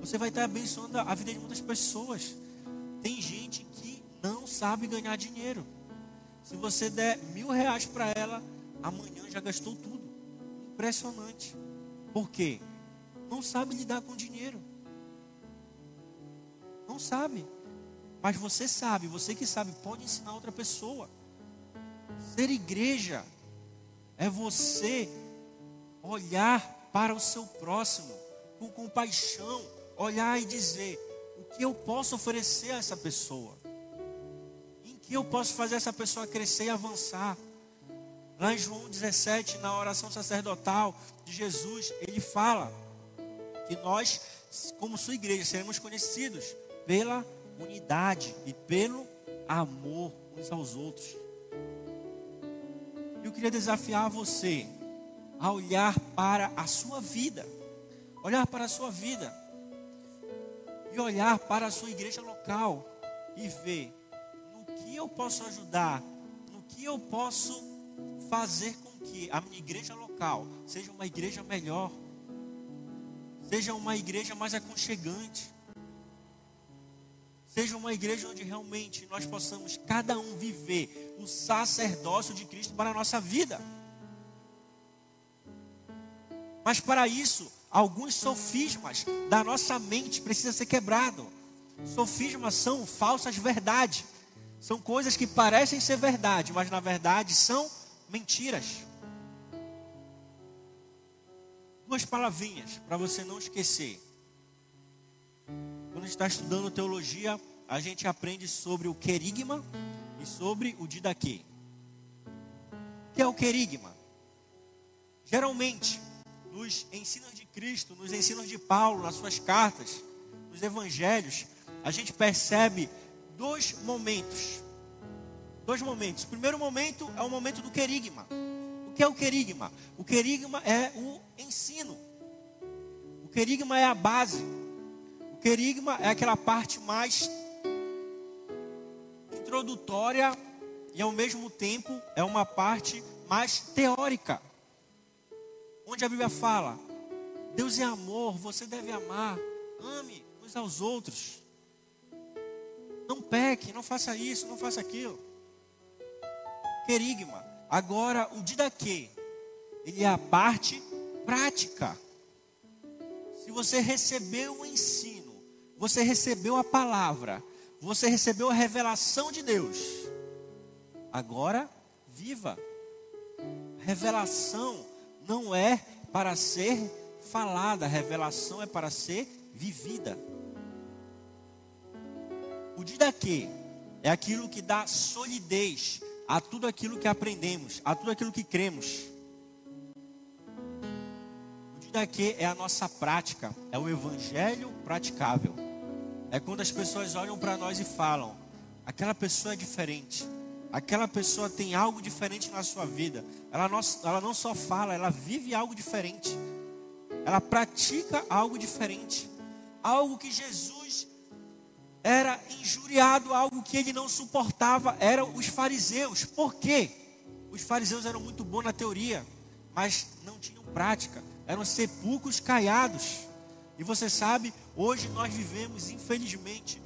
Você vai estar abençoando a vida de muitas pessoas. Tem gente não sabe ganhar dinheiro. Se você der mil reais para ela, amanhã já gastou tudo. Impressionante. Por quê? Não sabe lidar com dinheiro. Não sabe. Mas você sabe, você que sabe, pode ensinar outra pessoa. Ser igreja é você olhar para o seu próximo com compaixão, olhar e dizer: o que eu posso oferecer a essa pessoa? Que eu posso fazer essa pessoa crescer e avançar? Lá em João 17, na oração sacerdotal de Jesus, ele fala que nós, como sua igreja, seremos conhecidos pela unidade e pelo amor uns aos outros. Eu queria desafiar você a olhar para a sua vida, olhar para a sua vida e olhar para a sua igreja local e ver que eu posso ajudar, no que eu posso fazer com que a minha igreja local seja uma igreja melhor, seja uma igreja mais aconchegante, seja uma igreja onde realmente nós possamos cada um viver o sacerdócio de Cristo para a nossa vida. Mas para isso, alguns sofismas da nossa mente precisam ser quebrados. Sofismas são falsas verdades. São coisas que parecem ser verdade, mas na verdade são mentiras. Duas palavrinhas para você não esquecer. Quando está estudando teologia, a gente aprende sobre o querigma e sobre o didaquê. O que é o querigma? Geralmente, nos ensinos de Cristo, nos ensinos de Paulo, nas suas cartas, nos evangelhos, a gente percebe dois momentos dois momentos. O primeiro momento é o momento do querigma. O que é o querigma? O querigma é o ensino. O querigma é a base. O querigma é aquela parte mais introdutória e ao mesmo tempo é uma parte mais teórica. Onde a Bíblia fala: Deus é amor, você deve amar, ame uns aos outros. Não peque, não faça isso, não faça aquilo querigma. Agora, o didaquê, ele é a parte prática. Se você recebeu o ensino, você recebeu a palavra, você recebeu a revelação de Deus, agora viva. Revelação não é para ser falada, revelação é para ser vivida. O didaquê é aquilo que dá solidez, a tudo aquilo que aprendemos, a tudo aquilo que cremos. O didaquê é a nossa prática, é o evangelho praticável. É quando as pessoas olham para nós e falam: aquela pessoa é diferente, aquela pessoa tem algo diferente na sua vida. Ela não, ela não só fala, ela vive algo diferente. Ela pratica algo diferente. Algo que Jesus era injuriado, algo que ele não suportava, eram os fariseus. Por quê? Os fariseus eram muito bons na teoria, mas não tinham prática, eram sepulcros caiados. E você sabe, hoje nós vivemos, infelizmente,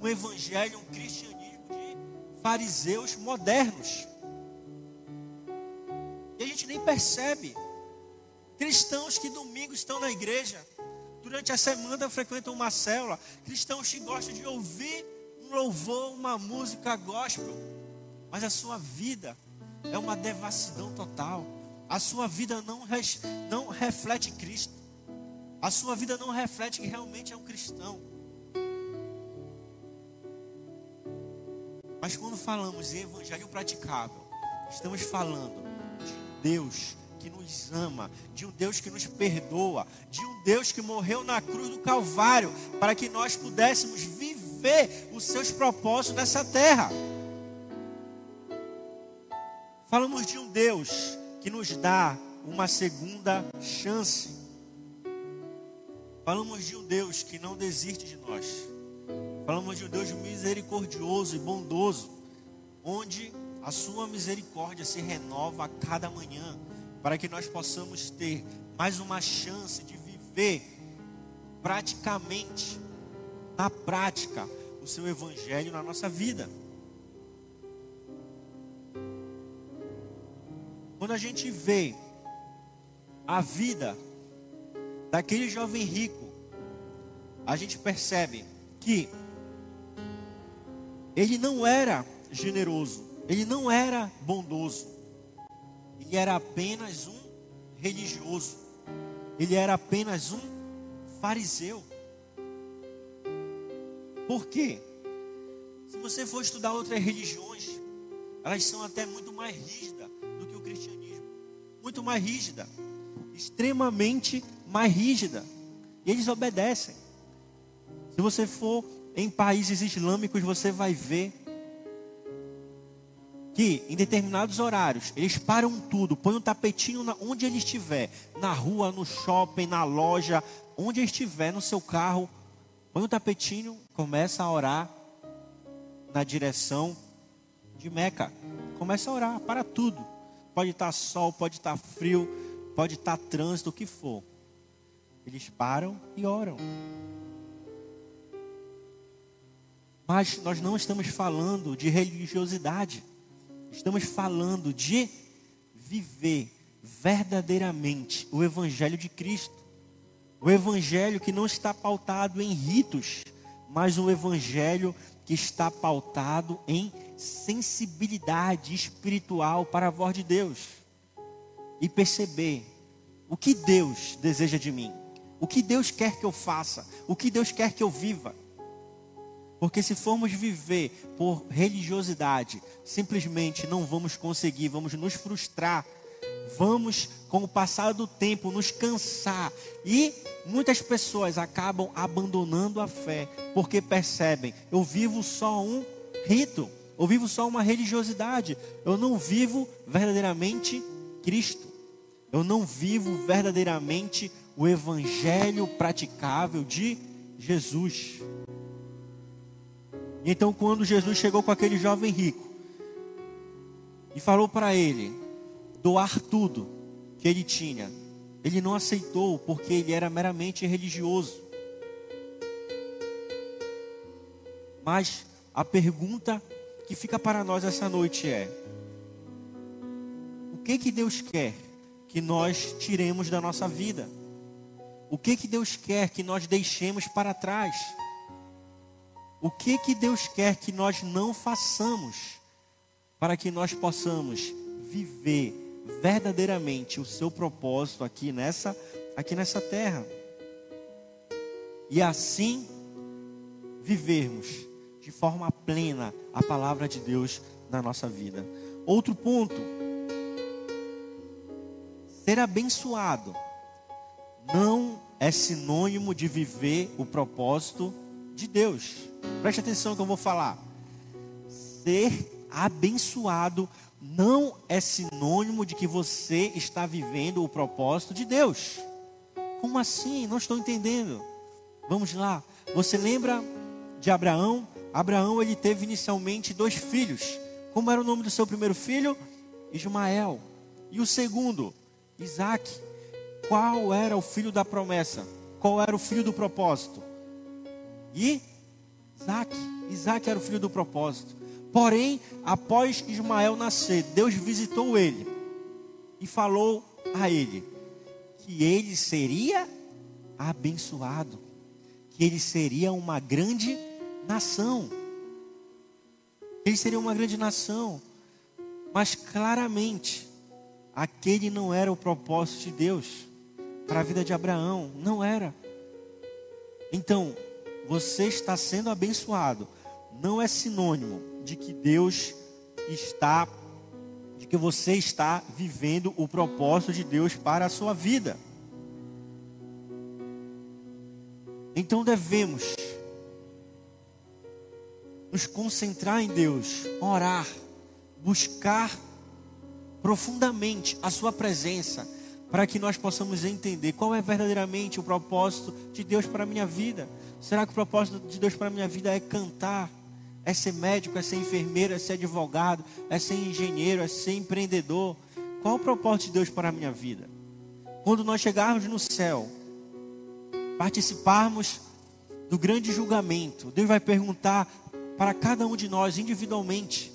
um evangelho, um cristianismo de fariseus modernos. E a gente nem percebe. Cristãos que domingo estão na igreja, durante a semana frequentam uma célula, cristãos que gostam de ouvir um louvor, uma música gospel, mas a sua vida é uma devassidão total. A sua vida não, res, não reflete Cristo. A sua vida não reflete que realmente é um cristão. Mas quando falamos em evangelho praticável, estamos falando de Deus que nos ama, de um Deus que nos perdoa, de um Deus que morreu na cruz do Calvário para que nós pudéssemos viver os seus propósitos nessa terra. Falamos de um Deus que nos dá uma segunda chance. Falamos de um Deus que não desiste de nós. Falamos de um Deus misericordioso e bondoso, onde a sua misericórdia se renova a cada manhã para que nós possamos ter mais uma chance de viver praticamente, na prática, o seu evangelho na nossa vida. Quando a gente vê a vida daquele jovem rico, a gente percebe que ele não era generoso, ele não era bondoso, ele era apenas um religioso. Ele era apenas um fariseu. Por quê? Se você for estudar outras religiões, elas são até muito mais rígidas do que o cristianismo, muito mais rígida, extremamente mais rígida. E eles obedecem. Se você for em países islâmicos, você vai ver que em determinados horários eles param tudo, põem um tapetinho na, onde ele estiver, na rua, no shopping, na loja, onde ele estiver, no seu carro, põe um tapetinho, começa a orar na direção de Meca. Começa a orar para tudo. Pode estar sol, pode estar frio, pode estar trânsito, o que for. Eles param e oram. Mas nós não estamos falando de religiosidade. Estamos falando de viver verdadeiramente o Evangelho de Cristo. O Evangelho que não está pautado em ritos, mas um Evangelho que está pautado em sensibilidade espiritual para a voz de Deus. E perceber o que Deus deseja de mim, o que Deus quer que eu faça, o que Deus quer que eu viva. Porque se formos viver por religiosidade, simplesmente não vamos conseguir, vamos nos frustrar, vamos, com o passar do tempo, nos cansar. E muitas pessoas acabam abandonando a fé, porque percebem: eu vivo só um rito, eu vivo só uma religiosidade, eu não vivo verdadeiramente Cristo, eu não vivo verdadeiramente o evangelho praticável de Jesus. Então, quando Jesus chegou com aquele jovem rico e falou para ele doar tudo que ele tinha, ele não aceitou porque ele era meramente religioso. Mas a pergunta que fica para nós essa noite é: o que que Deus quer que nós tiremos da nossa vida? O que que Deus quer que nós deixemos para trás? O que que Deus quer que nós não façamos para que nós possamos viver verdadeiramente o seu propósito aqui nessa aqui nessa terra? E assim vivermos de forma plena a palavra de Deus na nossa vida. Outro ponto: ser abençoado não é sinônimo de viver o propósito de Deus. Preste atenção que eu vou falar. Ser abençoado não é sinônimo de que você está vivendo o propósito de Deus. Como assim? Não estou entendendo. Vamos lá. Você lembra de Abraão? Abraão ele teve inicialmente dois filhos. Como era o nome do seu primeiro filho? Ismael. E o segundo? Isaac. Qual era o filho da promessa? Qual era o filho do propósito? E Isaac. Isaac era o filho do propósito. Porém, após Ismael nascer, Deus visitou ele e falou a ele que ele seria abençoado, que ele seria uma grande nação. Ele seria uma grande nação. Mas claramente, aquele não era o propósito de Deus para a vida de Abraão, não era. Então, você está sendo abençoado, não é sinônimo de que Deus está, de que você está vivendo o propósito de Deus para a sua vida. Então devemos nos concentrar em Deus, orar, buscar profundamente a Sua presença, para que nós possamos entender qual é verdadeiramente o propósito de Deus para a minha vida. Será que o propósito de Deus para a minha vida é cantar? É ser médico, é ser enfermeiro, é ser advogado, é ser engenheiro, é ser empreendedor? Qual o propósito de Deus para a minha vida? Quando nós chegarmos no céu, participarmos do grande julgamento, Deus vai perguntar para cada um de nós individualmente: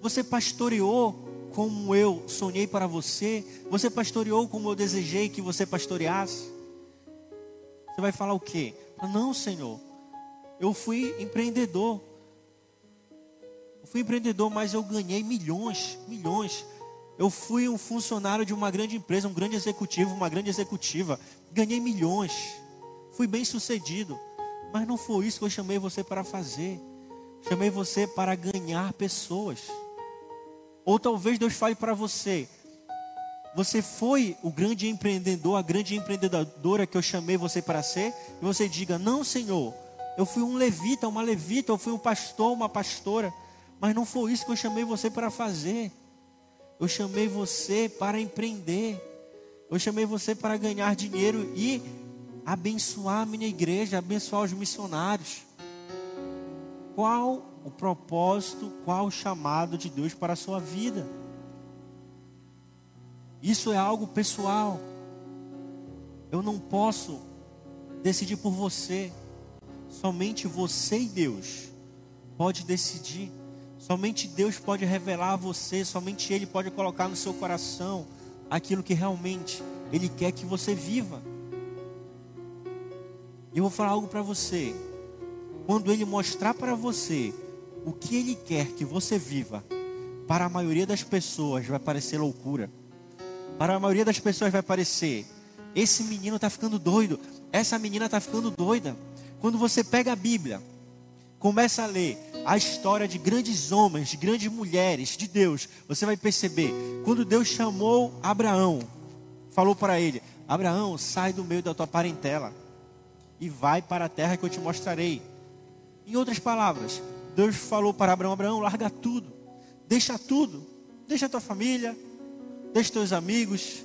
Você pastoreou como eu sonhei para você? Você pastoreou como eu desejei que você pastoreasse? Você vai falar o quê? Não, Senhor. Eu fui empreendedor. Eu fui empreendedor, mas eu ganhei milhões, milhões. Eu fui um funcionário de uma grande empresa, um grande executivo, uma grande executiva. Ganhei milhões. Fui bem sucedido. Mas não foi isso que eu chamei você para fazer. Chamei você para ganhar pessoas. Ou talvez Deus fale para você: você foi o grande empreendedor, a grande empreendedora que eu chamei você para ser, e você diga: Não, Senhor, eu fui um levita, uma levita, eu fui um pastor, uma pastora, mas não foi isso que eu chamei você para fazer. Eu chamei você para empreender. Eu chamei você para ganhar dinheiro e abençoar a minha igreja, abençoar os missionários. Qual o propósito, qual o chamado de Deus para a sua vida? Isso é algo pessoal. Eu não posso decidir por você. Somente você e Deus pode decidir. Somente Deus pode revelar a você, somente Ele pode colocar no seu coração aquilo que realmente Ele quer que você viva. Eu vou falar algo para você. Quando Ele mostrar para você o que Ele quer que você viva, para a maioria das pessoas vai parecer loucura. Para a maioria das pessoas vai parecer: esse menino está ficando doido, essa menina está ficando doida. Quando você pega a Bíblia, começa a ler a história de grandes homens, de grandes mulheres de Deus, você vai perceber, quando Deus chamou Abraão, falou para ele: Abraão, sai do meio da tua parentela e vai para a terra que eu te mostrarei. Em outras palavras, Deus falou para Abraão: Abraão, larga tudo, deixa tudo, deixa tua família, deixa teus amigos,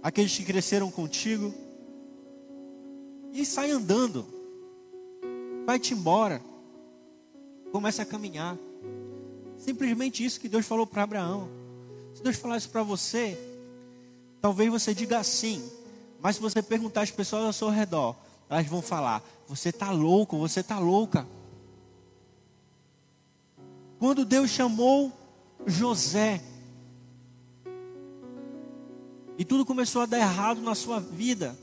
aqueles que cresceram contigo, e sai andando vai-te embora. Começa a caminhar. Simplesmente isso que Deus falou para Abraão. Se Deus falasse para você, talvez você diga sim. Mas se você perguntar às pessoas ao seu redor, elas vão falar: Você está louco, você está louca. Quando Deus chamou José, e tudo começou a dar errado na sua vida,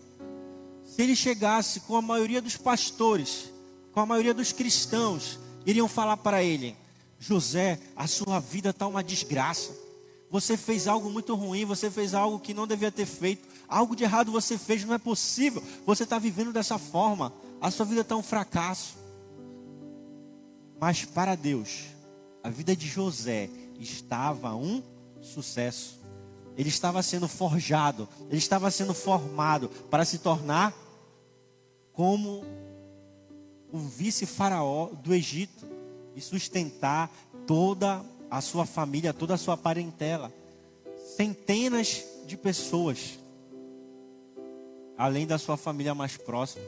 se ele chegasse com a maioria dos pastores com a maioria dos cristãos, iriam falar para ele: José, a sua vida está uma desgraça. Você fez algo muito ruim, você fez algo que não devia ter feito, algo de errado você fez, não é possível. Você está vivendo dessa forma, a sua vida está um fracasso. Mas para Deus, a vida de José estava um sucesso. Ele estava sendo forjado, ele estava sendo formado para se tornar como o vice-faraó do Egito e sustentar toda a sua família, toda a sua parentela. Centenas de pessoas, além da sua família mais próxima,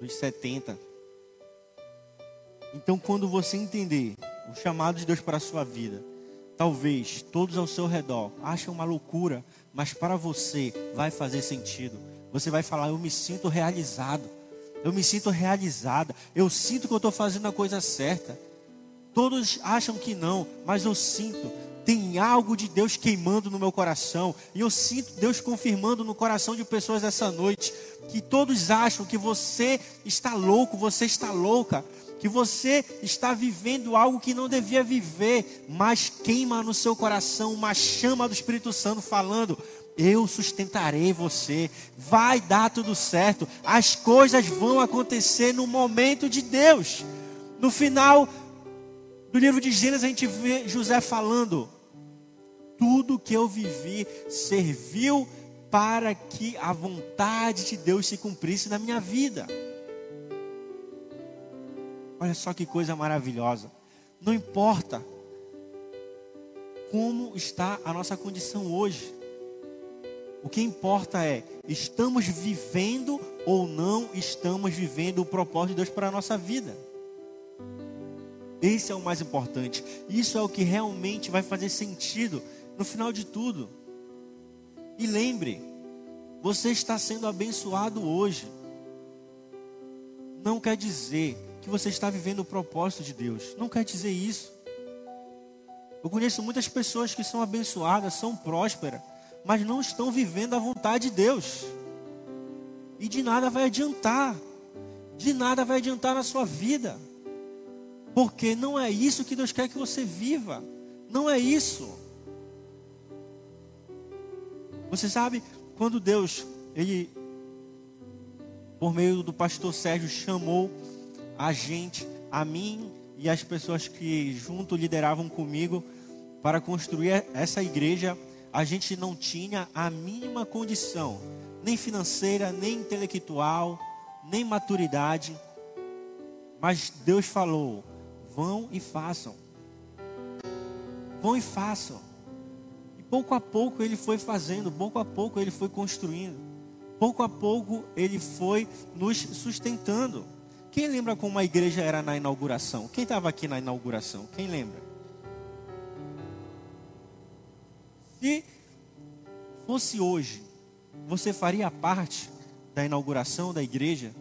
dos 70. Então, quando você entender o chamado de Deus para a sua vida, talvez todos ao seu redor achem uma loucura, mas para você vai fazer sentido. Você vai falar: Eu me sinto realizado. Eu me sinto realizada, eu sinto que eu estou fazendo a coisa certa. Todos acham que não, mas eu sinto, tem algo de Deus queimando no meu coração, e eu sinto Deus confirmando no coração de pessoas essa noite, que todos acham que você está louco, você está louca, que você está vivendo algo que não devia viver, mas queima no seu coração uma chama do Espírito Santo falando: eu sustentarei você, vai dar tudo certo, as coisas vão acontecer no momento de Deus. No final do livro de Gênesis, a gente vê José falando: tudo que eu vivi serviu para que a vontade de Deus se cumprisse na minha vida. Olha só que coisa maravilhosa. Não importa como está a nossa condição hoje. O que importa é, estamos vivendo ou não estamos vivendo o propósito de Deus para a nossa vida. Esse é o mais importante. Isso é o que realmente vai fazer sentido no final de tudo. E lembre, você está sendo abençoado hoje. Não quer dizer que você está vivendo o propósito de Deus. Não quer dizer isso. Eu conheço muitas pessoas que são abençoadas, são prósperas mas não estão vivendo a vontade de Deus. E de nada vai adiantar. De nada vai adiantar na sua vida. Porque não é isso que Deus quer que você viva. Não é isso. Você sabe, quando Deus, Ele, por meio do pastor Sérgio, chamou a gente, a mim e as pessoas que junto lideravam comigo, para construir essa igreja, a gente não tinha a mínima condição, nem financeira, nem intelectual, nem maturidade. Mas Deus falou: vão e façam. Vão e façam. E pouco a pouco ele foi fazendo, pouco a pouco ele foi construindo. Pouco a pouco ele foi nos sustentando. Quem lembra como a igreja era na inauguração? Quem estava aqui na inauguração? Quem lembra? Se fosse hoje, você faria parte da inauguração da igreja?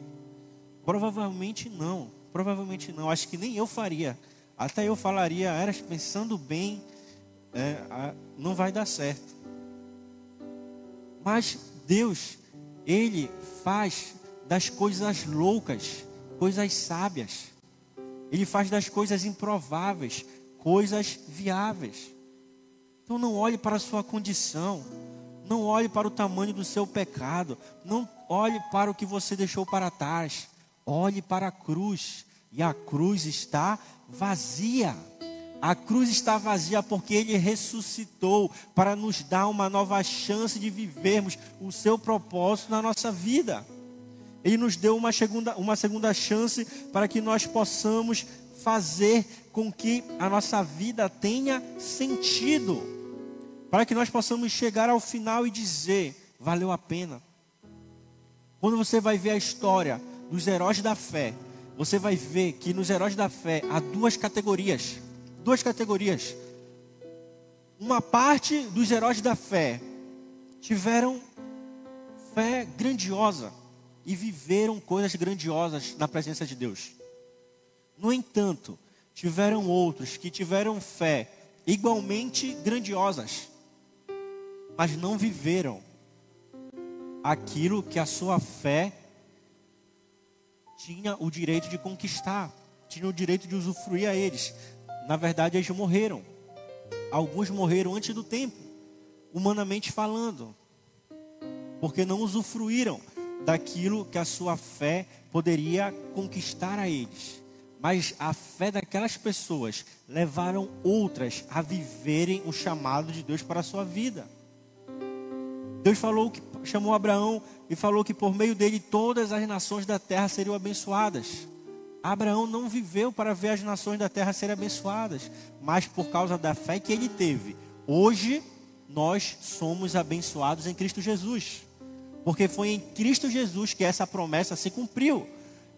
Provavelmente não. Provavelmente não. Acho que nem eu faria. Até eu falaria, eras pensando bem, é, não vai dar certo. Mas Deus, Ele faz das coisas loucas, coisas sábias. Ele faz das coisas improváveis, coisas viáveis. Então não olhe para a sua condição, não olhe para o tamanho do seu pecado, não olhe para o que você deixou para trás. Olhe para a cruz, e a cruz está vazia. A cruz está vazia porque Ele ressuscitou para nos dar uma nova chance de vivermos o seu propósito na nossa vida. Ele nos deu uma segunda, uma segunda chance para que nós possamos fazer com que a nossa vida tenha sentido. Para que nós possamos chegar ao final e dizer: valeu a pena. Quando você vai ver a história dos heróis da fé, você vai ver que nos heróis da fé há duas categorias duas categorias. Uma parte dos heróis da fé tiveram fé grandiosa e viveram coisas grandiosas na presença de Deus. No entanto, tiveram outros que tiveram fé igualmente grandiosas, mas não viveram aquilo que a sua fé tinha o direito de conquistar, tinha o direito de usufruir a eles na verdade, eles morreram. Alguns morreram antes do tempo, humanamente falando, porque não usufruíram daquilo que a sua fé poderia conquistar a eles. Mas a fé daquelas pessoas levaram outras a viverem o chamado de Deus para a sua vida. Deus falou que chamou Abraão e falou que por meio dele todas as nações da terra seriam abençoadas. Abraão não viveu para ver as nações da terra serem abençoadas, mas por causa da fé que ele teve. Hoje nós somos abençoados em Cristo Jesus, porque foi em Cristo Jesus que essa promessa se cumpriu.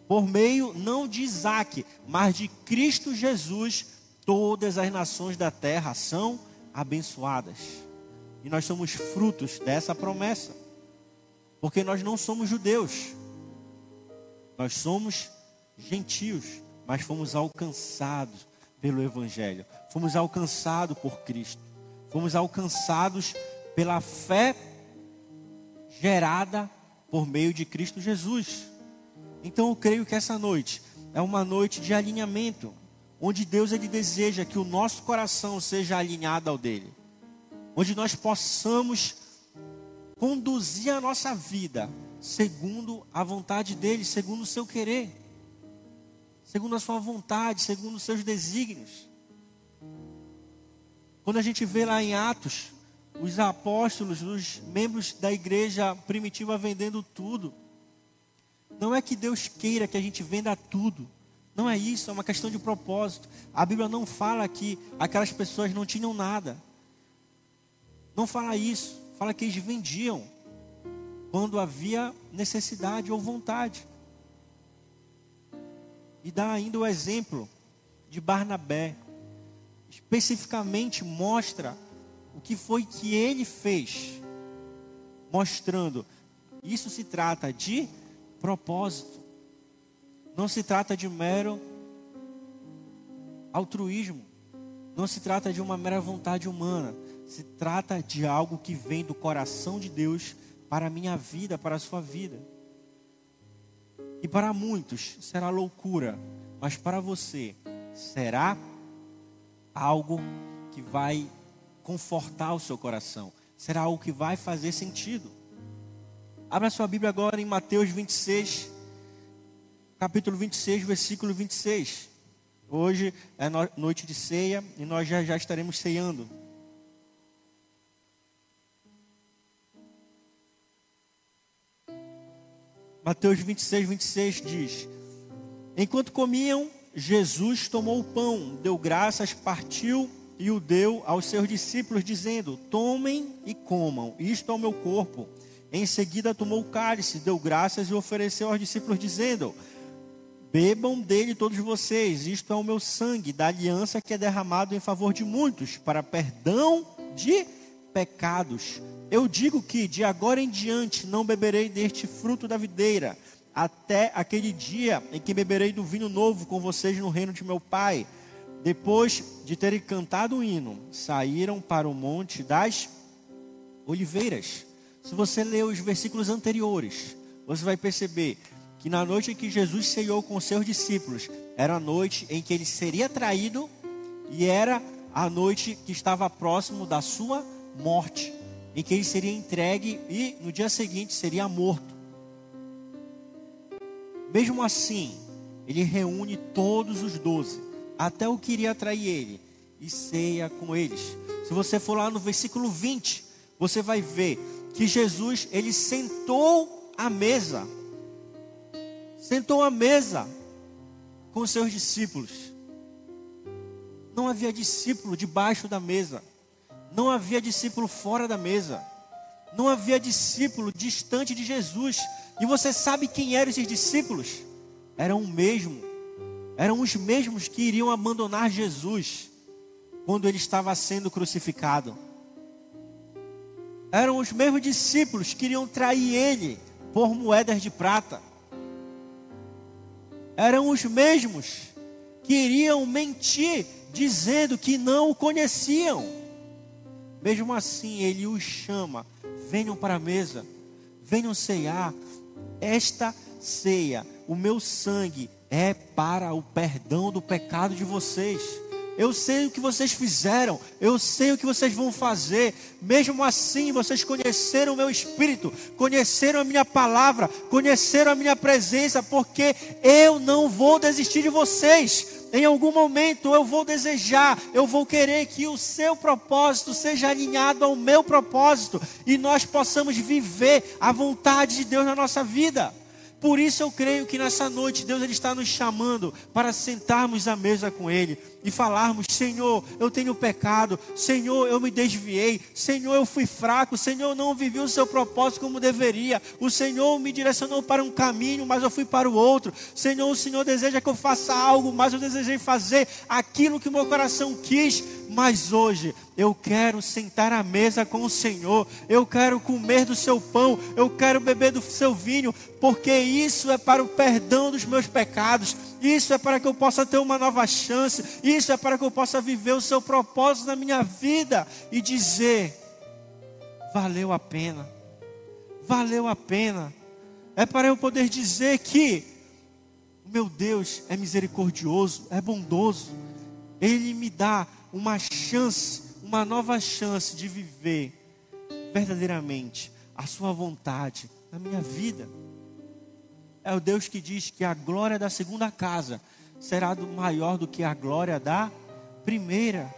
Por meio não de Isaac, mas de Cristo Jesus, todas as nações da terra são abençoadas. E nós somos frutos dessa promessa, porque nós não somos judeus, nós somos gentios, mas fomos alcançados pelo Evangelho, fomos alcançados por Cristo, fomos alcançados pela fé gerada por meio de Cristo Jesus. Então eu creio que essa noite é uma noite de alinhamento, onde Deus ele deseja que o nosso coração seja alinhado ao dele, onde nós possamos conduzir a nossa vida segundo a vontade dele, segundo o seu querer segundo a sua vontade, segundo os seus desígnios. Quando a gente vê lá em Atos, os apóstolos, os membros da igreja primitiva vendendo tudo, não é que Deus queira que a gente venda tudo. Não é isso, é uma questão de propósito. A Bíblia não fala que aquelas pessoas não tinham nada. Não fala isso. Fala que eles vendiam quando havia necessidade ou vontade. E dá ainda o exemplo de Barnabé. Especificamente mostra o que foi que ele fez. Mostrando, isso se trata de propósito. Não se trata de mero altruísmo. Não se trata de uma mera vontade humana. Se trata de algo que vem do coração de Deus para a minha vida, para a sua vida. E para muitos será loucura, mas para você será algo que vai confortar o seu coração, será algo que vai fazer sentido. Abra sua Bíblia agora em Mateus 26, capítulo 26, versículo 26. Hoje é noite de ceia e nós já, já estaremos ceando. Mateus 26, 26 diz: Enquanto comiam, Jesus tomou o pão, deu graças, partiu e o deu aos seus discípulos, dizendo: Tomem e comam, isto é o meu corpo. Em seguida tomou o cálice, deu graças e ofereceu aos discípulos, dizendo: Bebam dele todos vocês, isto é o meu sangue, da aliança que é derramado em favor de muitos, para perdão de pecados. Eu digo que de agora em diante não beberei deste fruto da videira, até aquele dia em que beberei do vinho novo com vocês no reino de meu Pai. Depois de terem cantado o hino, saíram para o monte das oliveiras. Se você ler os versículos anteriores, você vai perceber que na noite em que Jesus ceiou com seus discípulos, era a noite em que ele seria traído e era a noite que estava próximo da sua morte, em que ele seria entregue e no dia seguinte seria morto. Mesmo assim, ele reúne todos os doze, até o que iria trair ele, e ceia com eles. Se você for lá no versículo 20, você vai ver que Jesus, ele sentou à mesa. Sentou à mesa com seus discípulos. Não havia discípulo debaixo da mesa. Não havia discípulo fora da mesa. Não havia discípulo distante de Jesus. E você sabe quem eram esses discípulos? Eram o mesmo. Eram os mesmos que iriam abandonar Jesus quando ele estava sendo crucificado eram os mesmos discípulos que iriam trair ele por moedas de prata. Eram os mesmos que iriam mentir dizendo que não o conheciam. Mesmo assim, ele os chama: venham para a mesa, venham ceiar. Esta ceia, o meu sangue, é para o perdão do pecado de vocês. Eu sei o que vocês fizeram, eu sei o que vocês vão fazer. Mesmo assim, vocês conheceram o meu espírito, conheceram a minha palavra, conheceram a minha presença, porque eu não vou desistir de vocês. Em algum momento eu vou desejar, eu vou querer que o seu propósito seja alinhado ao meu propósito e nós possamos viver a vontade de Deus na nossa vida. Por isso eu creio que nessa noite Deus ele está nos chamando para sentarmos à mesa com Ele e falarmos: Senhor, eu tenho pecado, Senhor, eu me desviei, Senhor, eu fui fraco, Senhor, eu não vivi o seu propósito como deveria, o Senhor me direcionou para um caminho, mas eu fui para o outro, Senhor, o Senhor deseja que eu faça algo, mas eu desejei fazer aquilo que o meu coração quis, mas hoje eu quero sentar à mesa com o Senhor, eu quero comer do seu pão, eu quero beber do seu vinho, porque isso é para o perdão dos meus pecados, isso é para que eu possa ter uma nova chance, isso é para que eu possa viver o seu propósito na minha vida e dizer: valeu a pena, valeu a pena. É para eu poder dizer que o meu Deus é misericordioso, é bondoso, Ele me dá uma chance, uma nova chance de viver verdadeiramente a Sua vontade na minha vida. É o Deus que diz que a glória da segunda casa será maior do que a glória da primeira.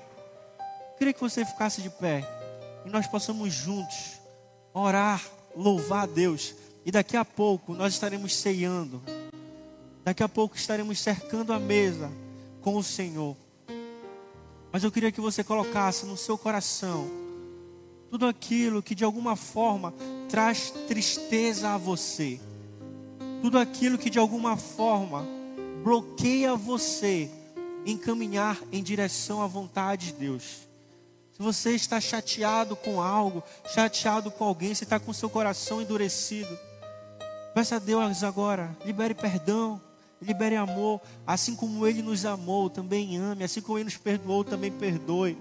Queria que você ficasse de pé e nós possamos juntos orar, louvar a Deus. E daqui a pouco nós estaremos ceando. Daqui a pouco estaremos cercando a mesa com o Senhor. Mas eu queria que você colocasse no seu coração tudo aquilo que de alguma forma traz tristeza a você. Tudo aquilo que de alguma forma bloqueia você em caminhar em direção à vontade de Deus. Se você está chateado com algo, chateado com alguém, você está com seu coração endurecido, peça a Deus agora, libere perdão, libere amor, assim como Ele nos amou, também ame, assim como Ele nos perdoou, também perdoe.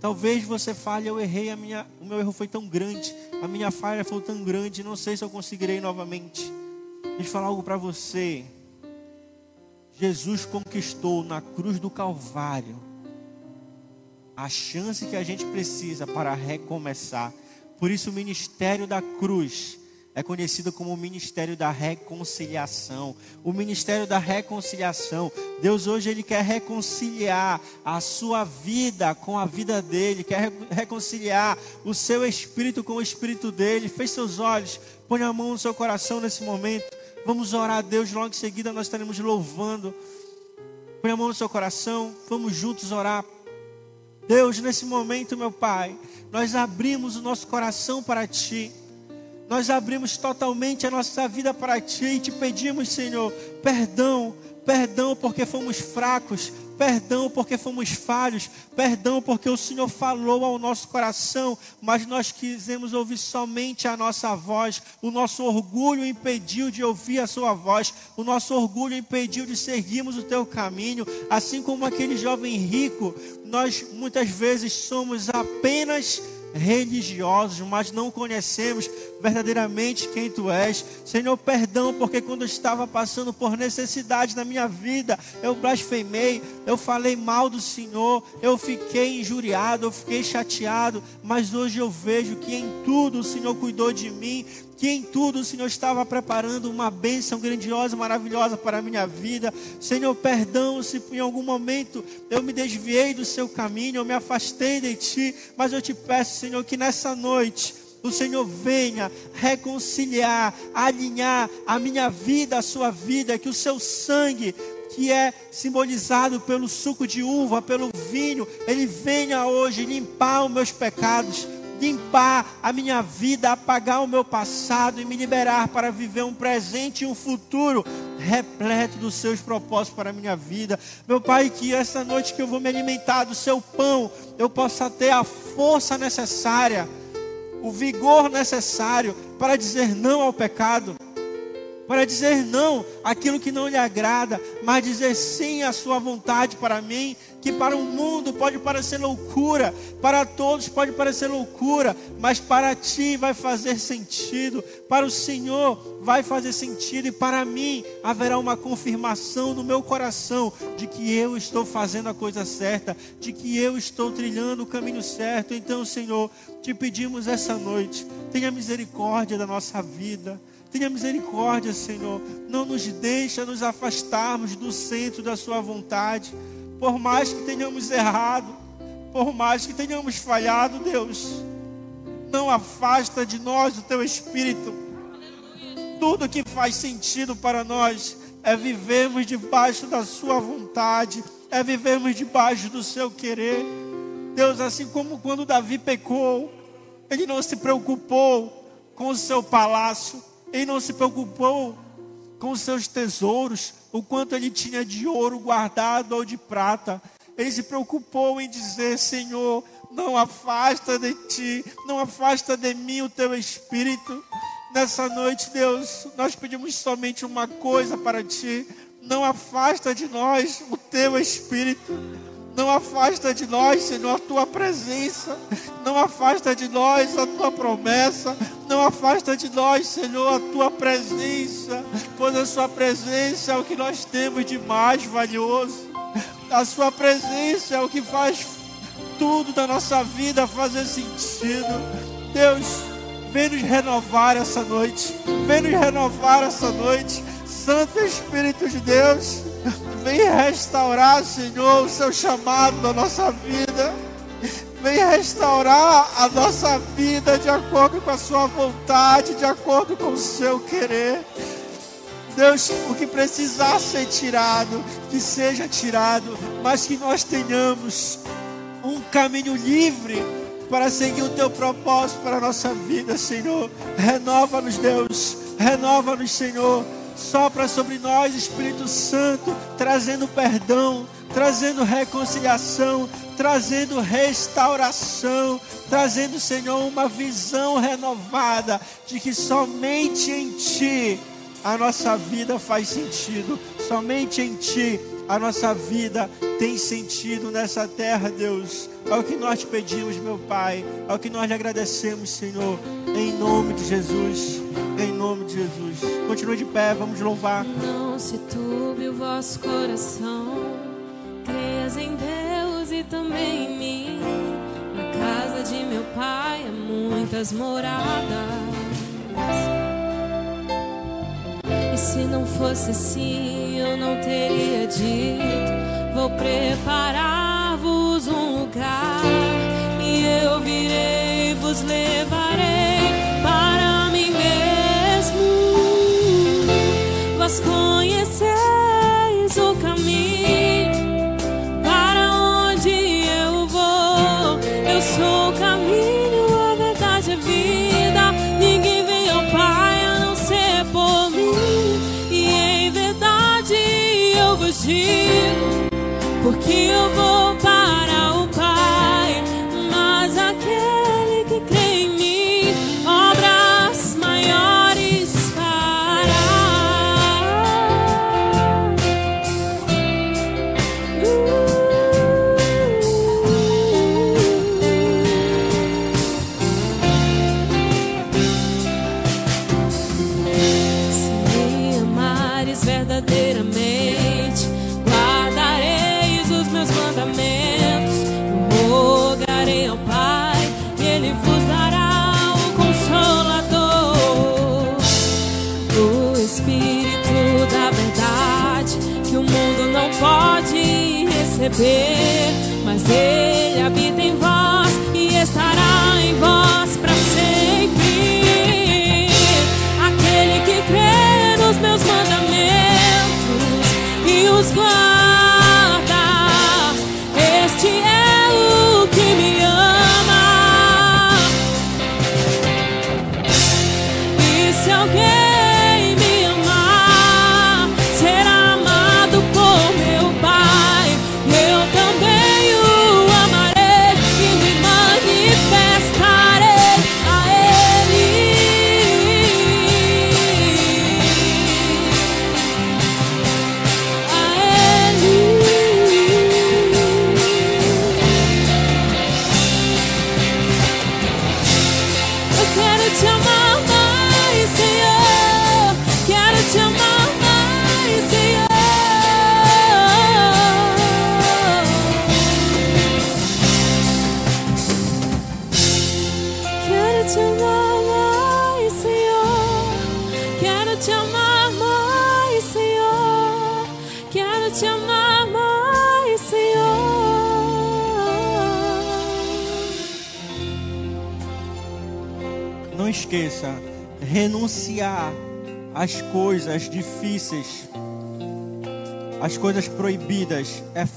Talvez você fale, eu errei, a minha, o meu erro foi tão grande, a minha falha foi tão grande, não sei se eu conseguirei novamente. Deixa eu falar algo para você. Jesus conquistou na cruz do Calvário a chance que a gente precisa para recomeçar. Por isso, o ministério da cruz é conhecido como o ministério da reconciliação. O ministério da reconciliação. Deus hoje ele quer reconciliar a sua vida com a vida dele, quer reconciliar o seu espírito com o espírito dele. Feche seus olhos, põe a mão no seu coração nesse momento. Vamos orar a Deus, logo em seguida nós estaremos louvando. Põe a mão no seu coração, vamos juntos orar. Deus, nesse momento, meu Pai, nós abrimos o nosso coração para Ti. Nós abrimos totalmente a nossa vida para Ti e te pedimos, Senhor, perdão, perdão porque fomos fracos, perdão porque fomos falhos, perdão porque o Senhor falou ao nosso coração, mas nós quisemos ouvir somente a nossa voz, o nosso orgulho impediu de ouvir a Sua voz, o nosso orgulho impediu de seguirmos o Teu caminho, assim como aquele jovem rico, nós muitas vezes somos apenas religiosos, mas não conhecemos verdadeiramente quem tu és. Senhor, perdão, porque quando eu estava passando por necessidade na minha vida, eu blasfemei, eu falei mal do Senhor, eu fiquei injuriado, eu fiquei chateado, mas hoje eu vejo que em tudo o Senhor cuidou de mim, que em tudo o Senhor estava preparando uma bênção grandiosa, maravilhosa para a minha vida. Senhor, perdão se em algum momento eu me desviei do seu caminho, eu me afastei de ti, mas eu te peço, Senhor, que nessa noite o Senhor venha reconciliar, alinhar a minha vida, a sua vida, que o seu sangue que é simbolizado pelo suco de uva, pelo vinho, ele venha hoje limpar os meus pecados, limpar a minha vida, apagar o meu passado e me liberar para viver um presente e um futuro repleto dos seus propósitos para a minha vida. Meu Pai, que essa noite que eu vou me alimentar do seu pão, eu possa ter a força necessária, o vigor necessário para dizer não ao pecado para dizer não àquilo que não lhe agrada, mas dizer sim à sua vontade para mim, que para o mundo pode parecer loucura, para todos pode parecer loucura, mas para ti vai fazer sentido, para o Senhor vai fazer sentido e para mim haverá uma confirmação no meu coração de que eu estou fazendo a coisa certa, de que eu estou trilhando o caminho certo. Então, Senhor, te pedimos essa noite, tenha misericórdia da nossa vida. Tenha misericórdia, Senhor. Não nos deixa nos afastarmos do centro da Sua vontade. Por mais que tenhamos errado, por mais que tenhamos falhado, Deus, não afasta de nós o Teu Espírito. Tudo que faz sentido para nós é vivermos debaixo da Sua vontade, é vivermos debaixo do Seu querer. Deus, assim como quando Davi pecou, ele não se preocupou com o seu palácio, ele não se preocupou com seus tesouros, o quanto ele tinha de ouro guardado ou de prata. Ele se preocupou em dizer: Senhor, não afasta de ti, não afasta de mim o teu espírito. Nessa noite, Deus, nós pedimos somente uma coisa para ti: não afasta de nós o teu espírito. Não afasta de nós, Senhor, a tua presença. Não afasta de nós a tua promessa. Não afasta de nós, Senhor, a tua presença. Pois a sua presença é o que nós temos de mais valioso. A sua presença é o que faz tudo da nossa vida fazer sentido. Deus, vem nos renovar essa noite. Vem nos renovar essa noite. Santo Espírito de Deus. Vem restaurar, Senhor, o seu chamado na nossa vida. Vem restaurar a nossa vida de acordo com a sua vontade, de acordo com o seu querer. Deus, o que precisar ser tirado, que seja tirado, mas que nós tenhamos um caminho livre para seguir o teu propósito para a nossa vida, Senhor. Renova-nos, Deus. Renova-nos, Senhor Sopra sobre nós, Espírito Santo, trazendo perdão, trazendo reconciliação, trazendo restauração, trazendo, Senhor, uma visão renovada de que somente em Ti a nossa vida faz sentido, somente em Ti a nossa vida tem sentido nessa terra, Deus. É o que nós te pedimos, meu Pai, é o que nós lhe agradecemos, Senhor, em nome de Jesus, em nome de Jesus. Continue de pé, vamos louvar. Não se turbe o vosso coração, creias em Deus e também em mim. Na casa de meu Pai há muitas moradas. Se não fosse assim, eu não teria dito. Vou preparar-vos um lugar e eu virei e vos levarei para mim mesmo. Vós conheceis o caminho porque eu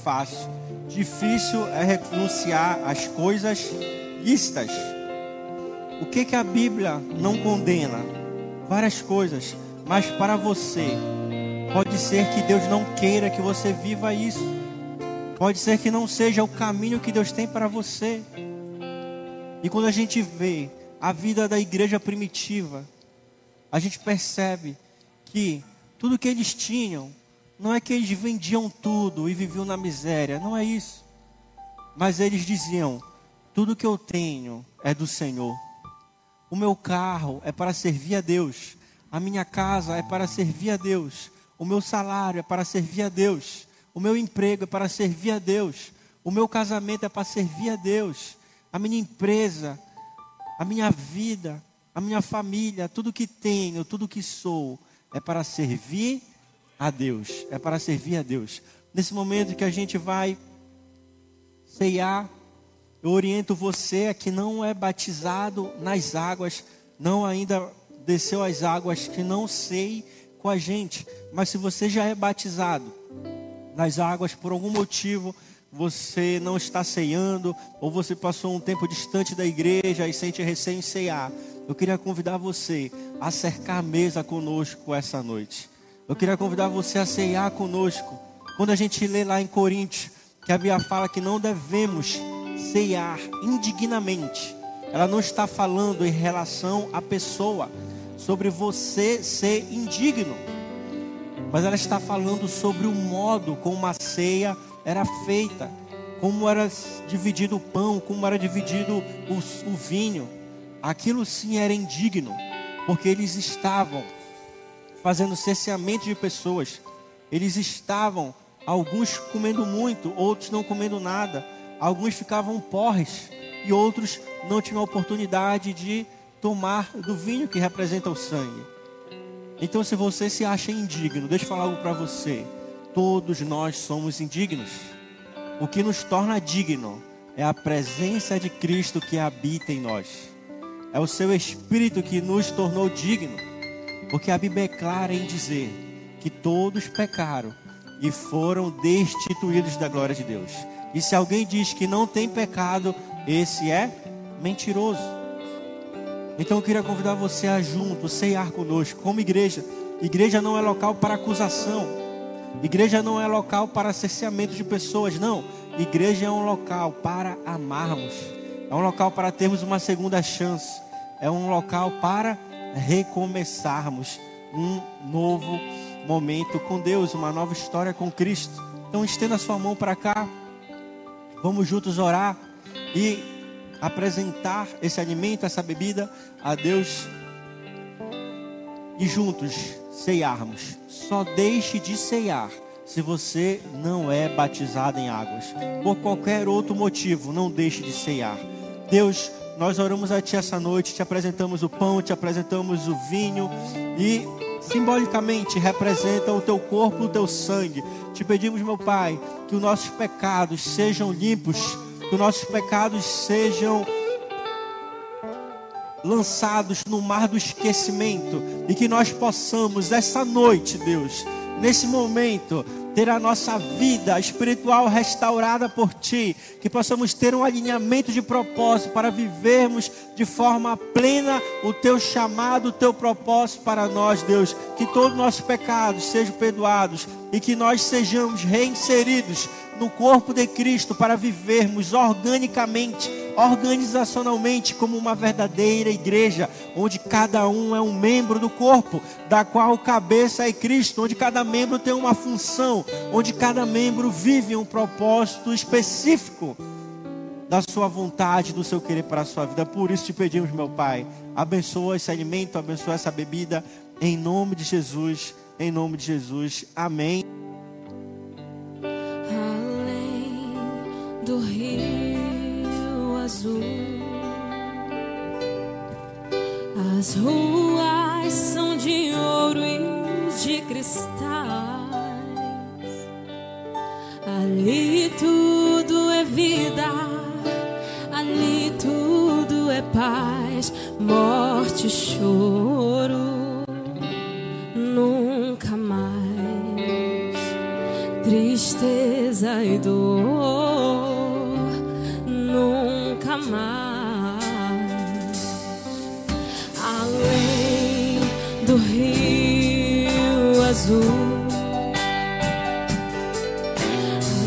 fácil. Difícil é renunciar às coisas lícitas. O que que a Bíblia não condena? Várias coisas, mas para você pode ser que Deus não queira que você viva isso. Pode ser que não seja o caminho que Deus tem para você. E quando a gente vê a vida da igreja primitiva, a gente percebe que tudo que eles tinham, não é que eles vendiam tudo e viviam na miséria, não é isso. Mas eles diziam: tudo que eu tenho é do Senhor. O meu carro é para servir a Deus. A minha casa é para servir a Deus. O meu salário é para servir a Deus. O meu emprego é para servir a Deus. O meu casamento é para servir a Deus. A minha empresa a minha vida, a minha família, tudo que tenho, tudo que sou, é para servir a Deus. É para servir a Deus. Nesse momento que a gente vai ceiar, eu oriento você a que não é batizado nas águas, não ainda desceu as águas, que não sei com a gente. Mas se você já é batizado nas águas por algum motivo, você não está ceando, ou você passou um tempo distante da igreja e sente cear, eu queria convidar você a cercar a mesa conosco essa noite. Eu queria convidar você a ceiar conosco. Quando a gente lê lá em Coríntios, que a Bíblia fala que não devemos ceiar indignamente, ela não está falando em relação à pessoa, sobre você ser indigno, mas ela está falando sobre o modo como a ceia era feita, como era dividido o pão, como era dividido o, o vinho. Aquilo sim era indigno, porque eles estavam fazendo cerceamento de pessoas. Eles estavam, alguns comendo muito, outros não comendo nada. Alguns ficavam porres e outros não tinham a oportunidade de tomar do vinho que representa o sangue. Então, se você se acha indigno, deixa eu falar algo para você. Todos nós somos indignos. O que nos torna digno é a presença de Cristo que habita em nós. É o seu Espírito que nos tornou digno. Porque a Bíblia é clara em dizer que todos pecaram e foram destituídos da glória de Deus. E se alguém diz que não tem pecado, esse é mentiroso. Então eu queria convidar você a junto, ceiar conosco, como igreja. Igreja não é local para acusação. Igreja não é local para cerceamento de pessoas, não. Igreja é um local para amarmos. É um local para termos uma segunda chance. É um local para recomeçarmos um novo momento com Deus, uma nova história com Cristo. Então estenda sua mão para cá. Vamos juntos orar e apresentar esse alimento, essa bebida a Deus e juntos ceiarmos. Só deixe de ceiar se você não é batizado em águas. Por qualquer outro motivo, não deixe de ceiar. Deus, nós oramos a Ti essa noite, te apresentamos o pão, te apresentamos o vinho e simbolicamente representa o Teu corpo, o Teu sangue. Te pedimos, meu Pai, que os nossos pecados sejam limpos que os nossos pecados sejam lançados no mar do esquecimento e que nós possamos essa noite, Deus, nesse momento, ter a nossa vida espiritual restaurada por Ti, que possamos ter um alinhamento de propósito para vivermos de forma plena o Teu chamado, o Teu propósito para nós, Deus. Que todos os nossos pecados sejam perdoados e que nós sejamos reinseridos no corpo de Cristo para vivermos organicamente, organizacionalmente, como uma verdadeira igreja, onde cada um é um membro do corpo, da qual o cabeça é Cristo, onde cada membro tem uma função, onde cada membro vive um propósito específico da sua vontade, do seu querer para a sua vida. Por isso te pedimos, meu Pai, abençoa esse alimento, abençoa essa bebida, em nome de Jesus, em nome de Jesus. Amém. do rio azul. As ruas são de ouro e de cristais. Ali tudo é vida, ali tudo é paz, morte, choro. Nunca mais tristeza e dor. Azul.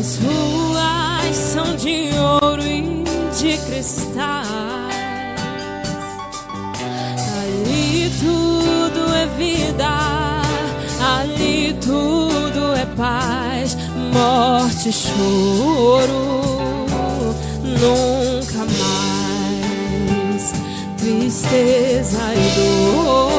As ruas são de ouro e de cristal. Ali tudo é vida, ali tudo é paz, morte, choro. Nunca tristeza e dor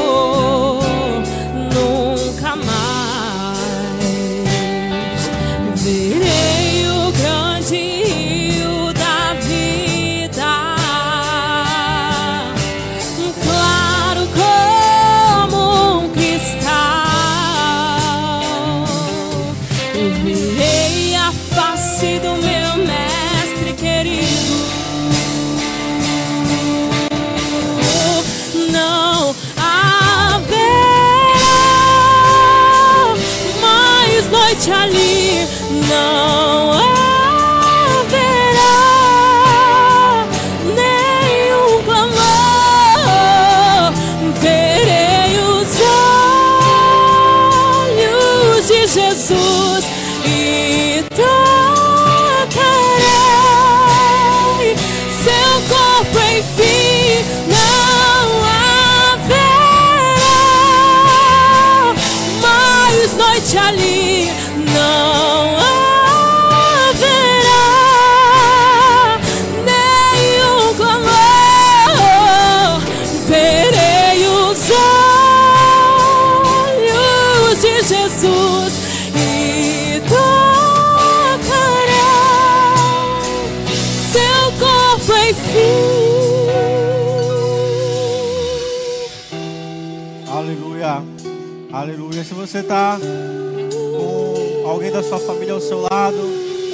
Se você está com alguém da sua família ao seu lado,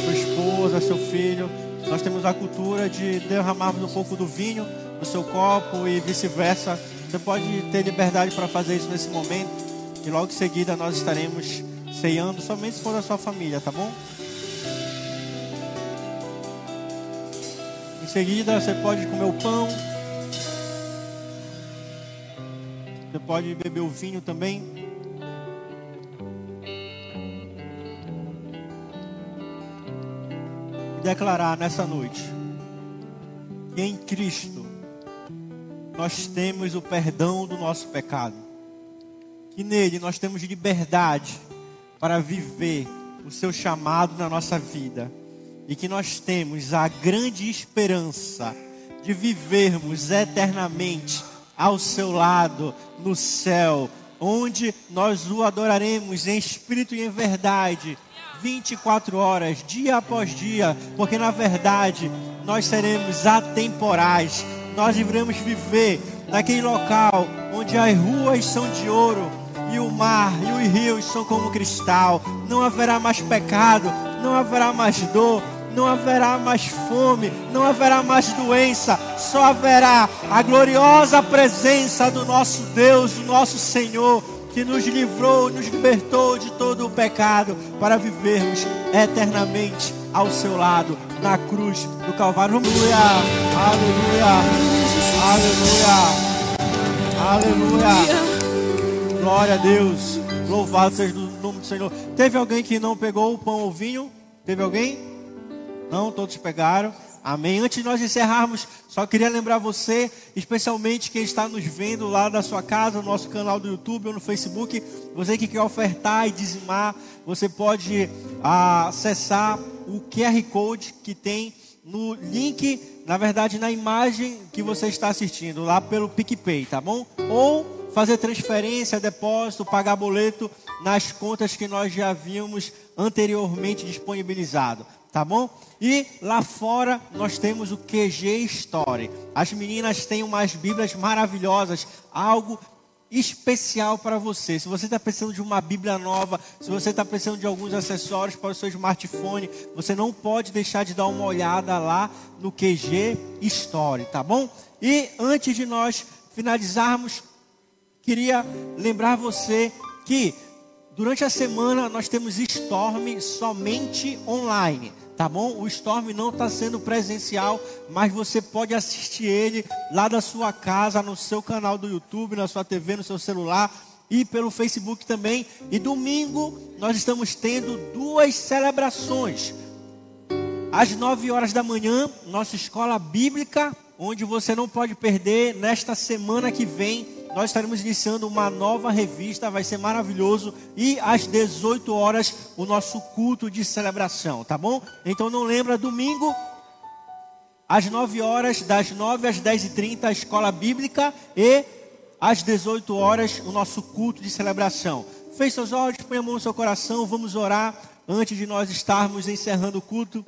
sua esposa, seu filho, nós temos a cultura de derramarmos um pouco do vinho no seu copo e vice-versa. Você pode ter liberdade para fazer isso nesse momento. E logo em seguida nós estaremos ceando, somente se for da sua família, tá bom? Em seguida você pode comer o pão. Você pode beber o vinho também. Declarar nessa noite que em Cristo nós temos o perdão do nosso pecado. Que nele nós temos liberdade para viver o seu chamado na nossa vida. E que nós temos a grande esperança de vivermos eternamente ao seu lado no céu, onde nós o adoraremos em espírito e em verdade. 24 horas, dia após dia, porque na verdade nós seremos atemporais, nós iremos viver naquele local onde as ruas são de ouro e o mar e os rios são como cristal. Não haverá mais pecado, não haverá mais dor, não haverá mais fome, não haverá mais doença, só haverá a gloriosa presença do nosso Deus, do nosso Senhor, que nos livrou, nos libertou de todo o pecado, para vivermos eternamente ao seu lado, na cruz do Calvário. Aleluia, aleluia, aleluia, aleluia. Glória a Deus, louvado seja o nome do Senhor. Teve alguém que não pegou o pão ou vinho? Teve alguém? Não, todos pegaram. Amém. Antes de nós encerrarmos, só queria lembrar você, especialmente quem está nos vendo lá da sua casa, no nosso canal do YouTube ou no Facebook, você que quer ofertar e dizimar, você pode ah, acessar o QR Code que tem no link, na verdade, na imagem que você está assistindo, lá pelo PicPay, tá bom? Ou fazer transferência, depósito, pagar boleto nas contas que nós já havíamos anteriormente disponibilizado tá bom? E lá fora nós temos o QG Story. As meninas têm umas Bíblias maravilhosas, algo especial para você. Se você está precisando de uma Bíblia nova, se você está precisando de alguns acessórios para o seu smartphone, você não pode deixar de dar uma olhada lá no QG Story, tá bom? E antes de nós finalizarmos, queria lembrar você que Durante a semana nós temos Storm somente online, tá bom? O Storm não está sendo presencial, mas você pode assistir ele lá da sua casa, no seu canal do YouTube, na sua TV, no seu celular e pelo Facebook também. E domingo nós estamos tendo duas celebrações. Às 9 horas da manhã, nossa escola bíblica, onde você não pode perder nesta semana que vem nós estaremos iniciando uma nova revista, vai ser maravilhoso. E às 18 horas, o nosso culto de celebração, tá bom? Então não lembra, domingo, às 9 horas, das 9 às 10 e 30 a escola bíblica e às 18 horas o nosso culto de celebração. Feche seus olhos, põe a mão no seu coração, vamos orar antes de nós estarmos encerrando o culto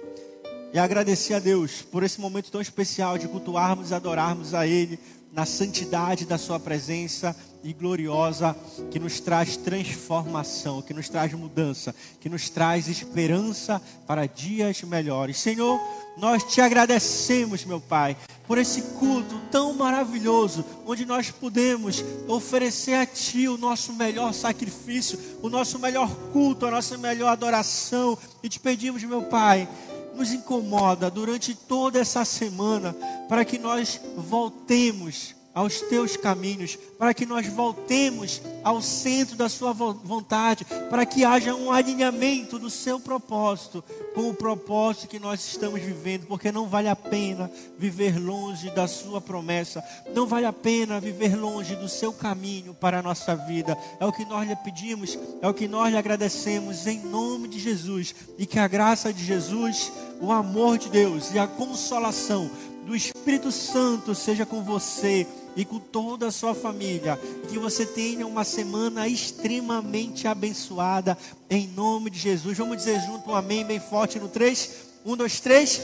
e agradecer a Deus por esse momento tão especial de cultuarmos e adorarmos a Ele na santidade da Sua presença e gloriosa, que nos traz transformação, que nos traz mudança, que nos traz esperança para dias melhores. Senhor, nós te agradecemos, meu Pai, por esse culto tão maravilhoso, onde nós podemos oferecer a Ti o nosso melhor sacrifício, o nosso melhor culto, a nossa melhor adoração. E te pedimos, meu Pai, nos incomoda durante toda essa semana, para que nós voltemos aos teus caminhos, para que nós voltemos ao centro da sua vontade, para que haja um alinhamento do seu propósito com o propósito que nós estamos vivendo, porque não vale a pena viver longe da sua promessa, não vale a pena viver longe do seu caminho para a nossa vida. É o que nós lhe pedimos, é o que nós lhe agradecemos em nome de Jesus e que a graça de Jesus, o amor de Deus e a consolação do Espírito Santo seja com você e com toda a sua família. Que você tenha uma semana extremamente abençoada, em nome de Jesus. Vamos dizer junto um amém bem forte no 3. Um, dois, três.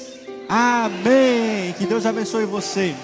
Amém. Que Deus abençoe você.